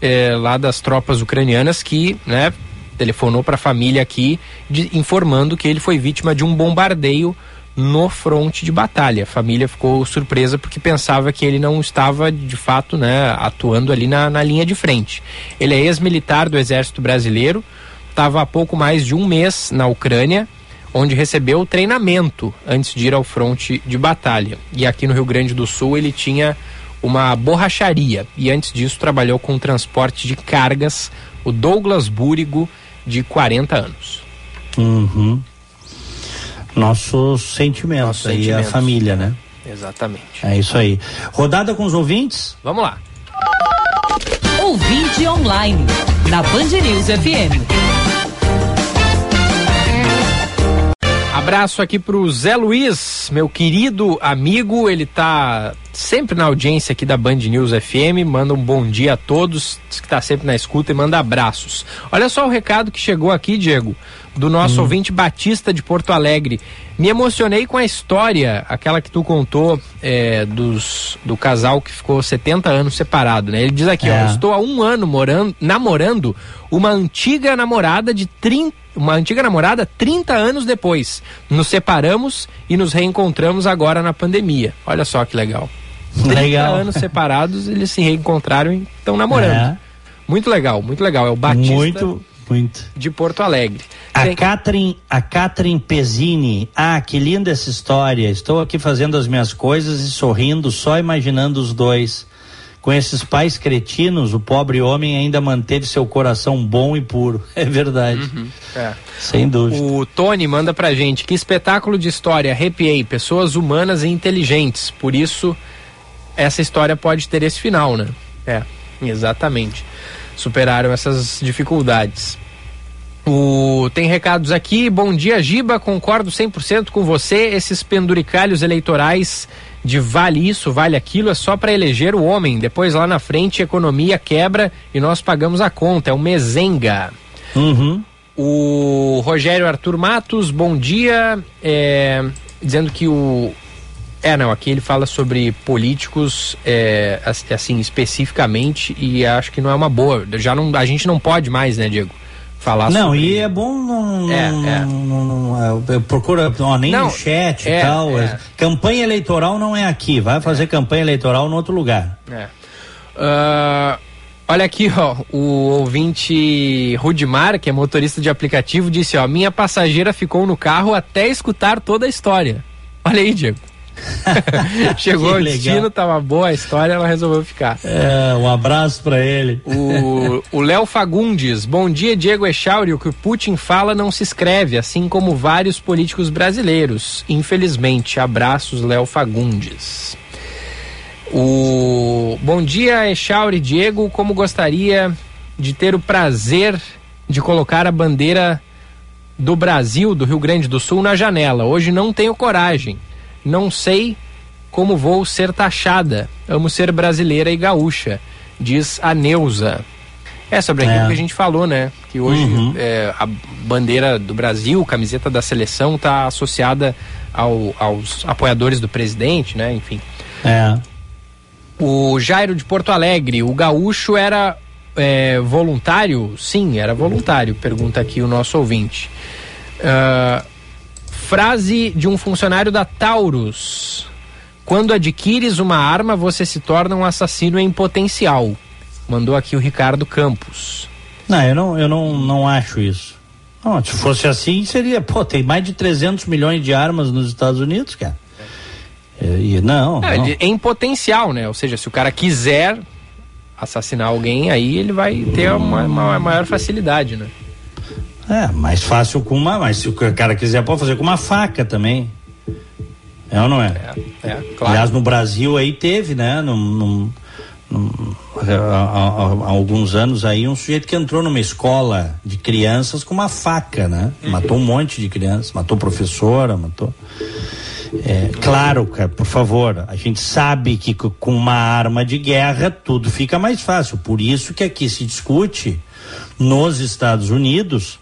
eh, lá das tropas ucranianas que, né, telefonou para a família aqui de- informando que ele foi vítima de um bombardeio no fronte de batalha. A família ficou surpresa porque pensava que ele não estava de fato, né, atuando ali na, na linha de frente. Ele é ex-militar do Exército Brasileiro, estava há pouco mais de um mês na Ucrânia onde recebeu treinamento antes de ir ao fronte de batalha. E aqui no Rio Grande do Sul ele tinha uma borracharia e antes disso trabalhou com transporte de cargas, o Douglas Búrigo, de 40 anos. Uhum. Nossos sentimentos Nossos aí, sentimentos. a família, né? Exatamente. É isso aí. Rodada com os ouvintes? Vamos lá. Ouvinte online, na Band News FM. Abraço aqui pro Zé Luiz, meu querido amigo, ele tá sempre na audiência aqui da Band News FM, manda um bom dia a todos, diz que tá sempre na escuta e manda abraços. Olha só o recado que chegou aqui, Diego, do nosso ouvinte Batista de Porto Alegre. Me emocionei com a história, aquela que tu contou é, dos, do casal que ficou 70 anos separado, né? Ele diz aqui, É. ó, estou há um ano morando, namorando uma antiga namorada de 30 uma antiga namorada 30 anos depois. Nos separamos e nos reencontramos agora na pandemia. Olha só que legal. 30 Legal. anos separados, eles se reencontraram e estão namorando. É. Muito legal, muito legal. É o Batista Muito, muito. de Porto Alegre. A Tem- Catherine, a Catherine Pezzini. Ah, que linda essa história. Estou aqui fazendo as minhas coisas e sorrindo, só imaginando os dois. Com esses pais cretinos, o pobre homem ainda manteve seu coração bom e puro. (laughs) É verdade. É. Sem dúvida. O Tony manda pra gente que espetáculo de história, arrepiei, pessoas humanas e inteligentes. Por isso, essa história pode ter esse final, né? É, exatamente. Superaram essas dificuldades. O... Tem recados aqui. Bom dia, Giba. Concordo 100% com você. Esses penduricalhos eleitorais de vale isso, vale aquilo, é só para eleger o homem. Depois lá na frente, a economia quebra e nós pagamos a conta. É o Mezenga. Uhum. O Rogério Arthur Matos, bom dia. É, dizendo que o. É, não, aqui ele fala sobre políticos, é, as- assim, especificamente, e acho que não é uma boa. Já não, a gente não pode mais, né, Diego? Falar Não, sobre. e é bom não. É, não- é. eu procura ó, nem Não, no chat é, e tal. é. Campanha eleitoral não é aqui. Vai fazer campanha eleitoral em outro lugar. É. Ah, olha aqui, ó, o ouvinte Rudimar, que é motorista de aplicativo, disse, ó, minha passageira ficou no carro até escutar toda a história. Olha aí, Diego. (laughs) Chegou ao legal. destino, tava boa a história, ela resolveu ficar. É, um abraço pra ele. O o Léo Fagundes, bom dia Diego Echauri, o que o Putin fala não se escreve, assim como vários políticos brasileiros. Infelizmente, abraços Léo Fagundes. O bom dia Echauri Diego, como gostaria de ter o prazer de colocar a bandeira do Brasil, do Rio Grande do Sul na janela. Hoje não tenho coragem. Não sei como vou ser taxada. Amo ser brasileira e gaúcha, diz a Neuza. É sobre aquilo É. que a gente falou, né? Que hoje Uhum. é, a bandeira do Brasil, camiseta da seleção, está associada ao- aos apoiadores do presidente, né? Enfim. É. O Jairo de Porto Alegre, o gaúcho era é, voluntário? Sim, era voluntário, pergunta aqui o nosso ouvinte. Ah, frase de um funcionário da Taurus. Quando adquires uma arma, você se torna um assassino em potencial. Mandou aqui o Ricardo Campos. Não, eu não, eu não, não acho isso. Não, se fosse assim, seria, pô, tem mais de 300 milhões de armas nos Estados Unidos, cara. E, não, É, não. ele- em potencial, né? Ou seja, se o cara quiser assassinar alguém, aí ele vai ter uma, uma maior facilidade, né? É, mais fácil com uma, mas se o cara quiser pode fazer com uma faca também. É ou não é? É, Aliás, no Brasil aí teve, né? Num, num- num- há, há- há alguns anos aí, um sujeito que entrou numa escola de crianças com uma faca, né? Matou um monte de crianças, matou professora, matou. É, claro, cara, por favor, a gente sabe que co- com uma arma de guerra tudo fica mais fácil. Por isso que aqui se discute nos Estados Unidos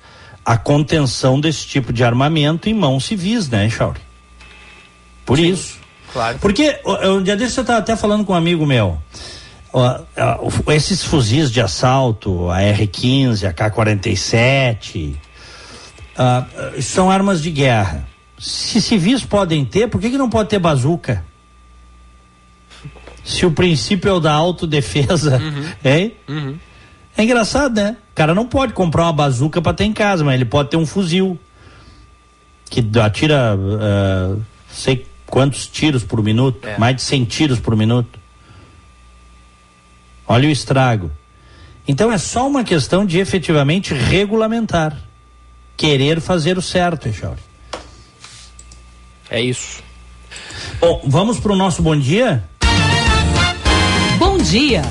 a contenção desse tipo de armamento em mãos civis, né, Chauri? Por isso. Claro. Porque um dia desse eu estava até falando com um amigo meu. Ó, ó, o- esses fuzis de assalto, a R-15, a K-47, ah, são armas de guerra. Se civis podem ter, por que, que não pode ter bazuca? Se o princípio é o da autodefesa, (laughs) hein? É engraçado, né? O cara não pode comprar uma bazuca para ter em casa, mas ele pode ter um fuzil que atira ah, sei quantos tiros por minuto, mais de 100 tiros por minuto. Olha o estrago. Então é só uma questão de efetivamente regulamentar. Querer fazer o certo, Echauri. É isso. Bom, vamos para o nosso bom dia? Bom dia.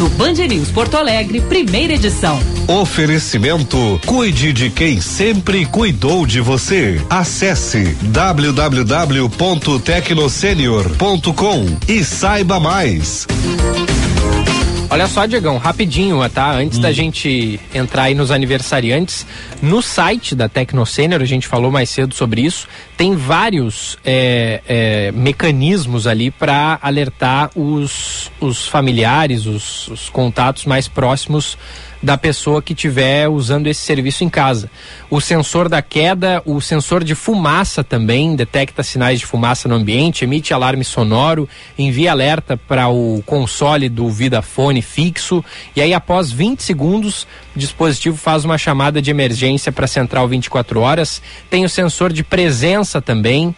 No Band News Porto Alegre, primeira edição. Oferecimento Cuide de quem sempre cuidou de você. Acesse www.tecnosenior.com e saiba mais. Olha só, Diegão, rapidinho, tá? Antes Hum. da gente entrar aí nos aniversariantes, no site da Tecnocênior, a gente falou mais cedo sobre isso, tem vários é, é, mecanismos ali para alertar os, os familiares, os, os contatos mais próximos da pessoa que estiver usando esse serviço em casa. O sensor da queda, o sensor de fumaça também detecta sinais de fumaça no ambiente, emite alarme sonoro, envia alerta para o console do Vidafone fixo e aí após 20 segundos o dispositivo faz uma chamada de emergência para a central 24 horas. Tem o sensor de presença também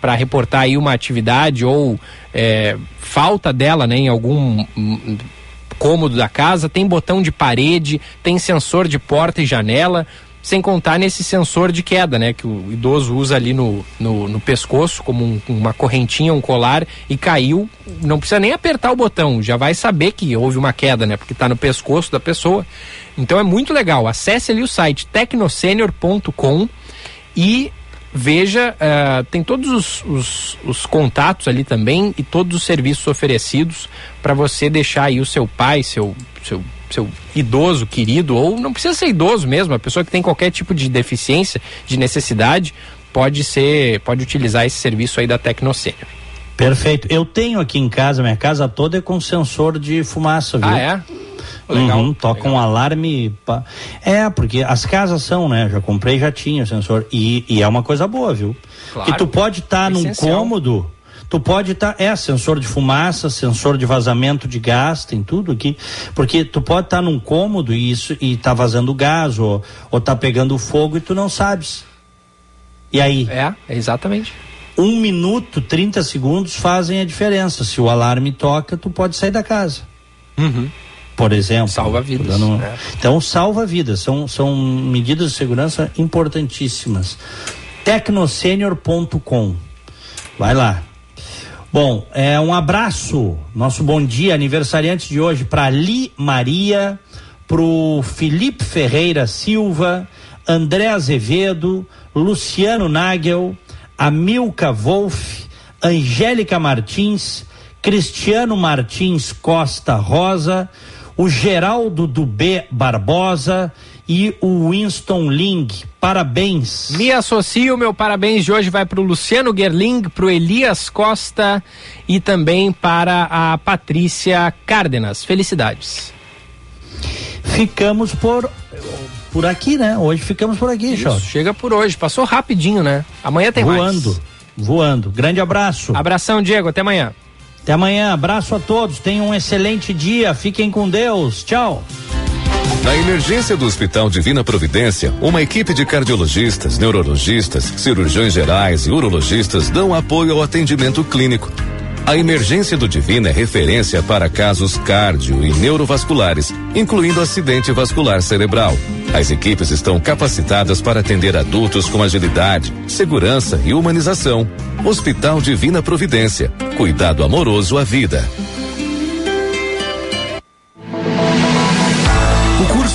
para reportar aí uma atividade ou é, falta dela né, em algum hum, cômodo da casa, tem botão de parede, tem sensor de porta e janela, sem contar nesse sensor de queda, né? Que o idoso usa ali no, no, no pescoço, como um- uma correntinha, um colar, e caiu, não precisa nem apertar o botão, já vai saber que houve uma queda, né? Porque está no pescoço da pessoa. Então é muito legal. Acesse ali o site tecnosenior.com e veja, eh, tem todos os, os, os contatos ali também e todos os serviços oferecidos para você deixar aí o seu pai, seu, seu, seu idoso querido, ou não precisa ser idoso mesmo, a pessoa que tem qualquer tipo de deficiência, de necessidade, pode ser, pode utilizar esse serviço aí da Tecnocênio. Perfeito. Eu tenho aqui em casa, minha casa toda é com sensor de fumaça, viu? Ah, é? Legal, Uhum, toca um alarme. pa- É, porque as casas são, né? Já comprei, já tinha sensor. E, e é uma coisa boa, viu? Claro. Que tu pode estar num Essencial. cômodo. Tu pode estar, é, sensor de fumaça, sensor de vazamento de gás, tem tudo aqui. Porque tu pode estar num cômodo e isso e tá vazando gás ou, ou tá pegando fogo e tu não sabes. E aí? É, exatamente. Um minuto, 30 segundos fazem a diferença. Se o alarme toca, tu pode sair da casa. Por exemplo. Salva vidas. Então, salva vidas. São, são medidas de segurança importantíssimas. Tecnosenior.com. Vai lá. Bom, é um abraço, nosso bom dia, aniversariante de hoje para Li Maria, pro Felipe Ferreira Silva, André Azevedo, Luciano Nagel, Amilca Wolf, Angélica Martins, Cristiano Martins Costa Rosa, o Geraldo Dubé Barbosa e o Winston Ling. Parabéns. Me associo, meu parabéns de hoje vai para o Luciano Gerling, para o Elias Costa e também para a Patrícia Cárdenas. Felicidades. Ficamos por por aqui, né? Hoje ficamos por aqui, Isso, chega por hoje. Passou rapidinho, né? Amanhã tem mais. voando, voando. Grande abraço. Abração, Diego. Até amanhã. Até amanhã. Abraço a todos. Tenham um excelente dia. Fiquem com Deus. Tchau. Na emergência do Hospital Divina Providência, uma equipe de cardiologistas, neurologistas, cirurgiões gerais e urologistas dão apoio ao atendimento clínico. A emergência do Divina é referência para casos cardio e neurovasculares, incluindo acidente vascular cerebral. As equipes estão capacitadas para atender adultos com agilidade, segurança e humanização. Hospital Divina Providência. Cuidado amoroso à vida.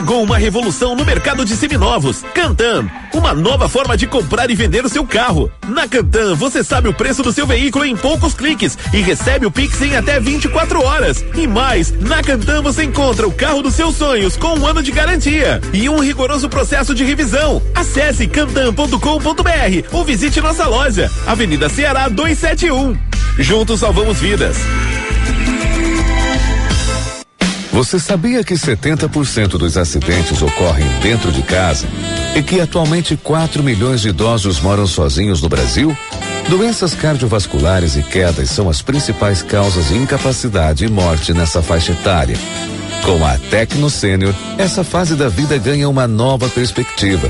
Chegou uma revolução no mercado de seminovos. Cantan, uma nova forma de comprar e vender o seu carro. Na Cantan, você sabe o preço do seu veículo em poucos cliques e recebe o Pix em até 24 horas. E mais, na Cantan você encontra o carro dos seus sonhos com um ano de garantia e um rigoroso processo de revisão. Acesse cantan.com.br ou visite nossa loja, Avenida Ceará 271. Juntos salvamos vidas. Você sabia que 70% dos acidentes ocorrem dentro de casa e que atualmente 4 milhões de idosos moram sozinhos no Brasil? Doenças cardiovasculares e quedas são as principais causas de incapacidade e morte nessa faixa etária. Com a Tecno Sênior, essa fase da vida ganha uma nova perspectiva.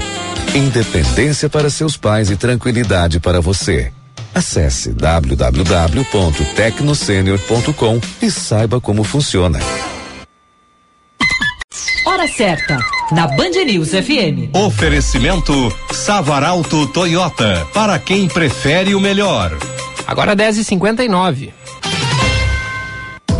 Independência para seus pais e tranquilidade para você. Acesse www.tecnosenior.com e saiba como funciona. Hora certa, na Band News FM. Oferecimento Savaralto Toyota, para quem prefere o melhor. Agora 10h59.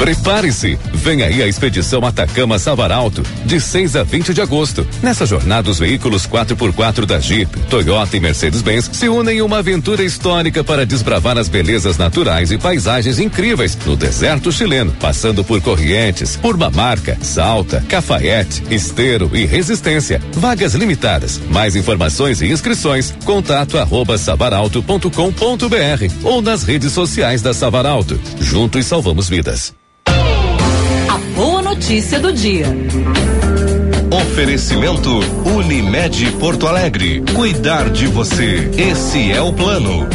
Prepare-se! Vem aí a expedição Atacama Savaralto, de 6 a 20 de agosto. Nessa jornada, os veículos 4x4 da Jeep, Toyota e Mercedes-Benz se unem em uma aventura histórica para desbravar as belezas naturais e paisagens incríveis no deserto chileno, passando por Corrientes, Urbamarca, Salta, Cafayete, Esteiro e Resistência. Vagas limitadas. Mais informações e inscrições, contato arroba savaralto.com.br ou nas redes sociais da Savaralto. Juntos salvamos vidas. Notícia do dia. Oferecimento Unimed Porto Alegre. Cuidar de você. Esse é o plano.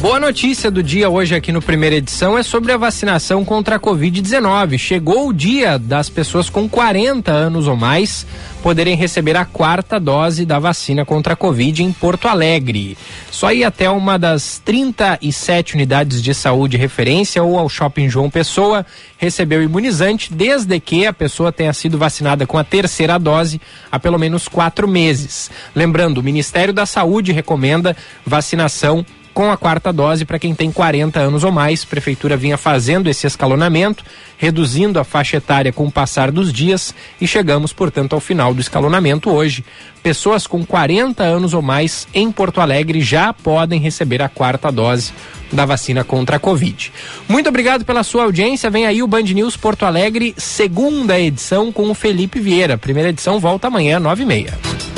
Boa notícia do dia hoje aqui no primeira edição é sobre a vacinação contra a Covid-19. Chegou o dia das pessoas com 40 anos ou mais poderem receber a quarta dose da vacina contra a Covid em Porto Alegre. Só ir até uma das 37 unidades de saúde referência ou ao Shopping João Pessoa receber o imunizante, desde que a pessoa tenha sido vacinada com a terceira dose há pelo menos quatro meses. Lembrando, o Ministério da Saúde recomenda vacinação com a quarta dose para quem tem 40 anos ou mais. A prefeitura vinha fazendo esse escalonamento, reduzindo a faixa etária com o passar dos dias e chegamos, portanto, ao final do escalonamento hoje. Pessoas com 40 anos ou mais em Porto Alegre já podem receber a quarta dose da vacina contra a Covid. Muito obrigado pela sua audiência. Vem aí o Band News Porto Alegre, segunda edição com o Felipe Vieira. Primeira edição volta amanhã, nove e meia.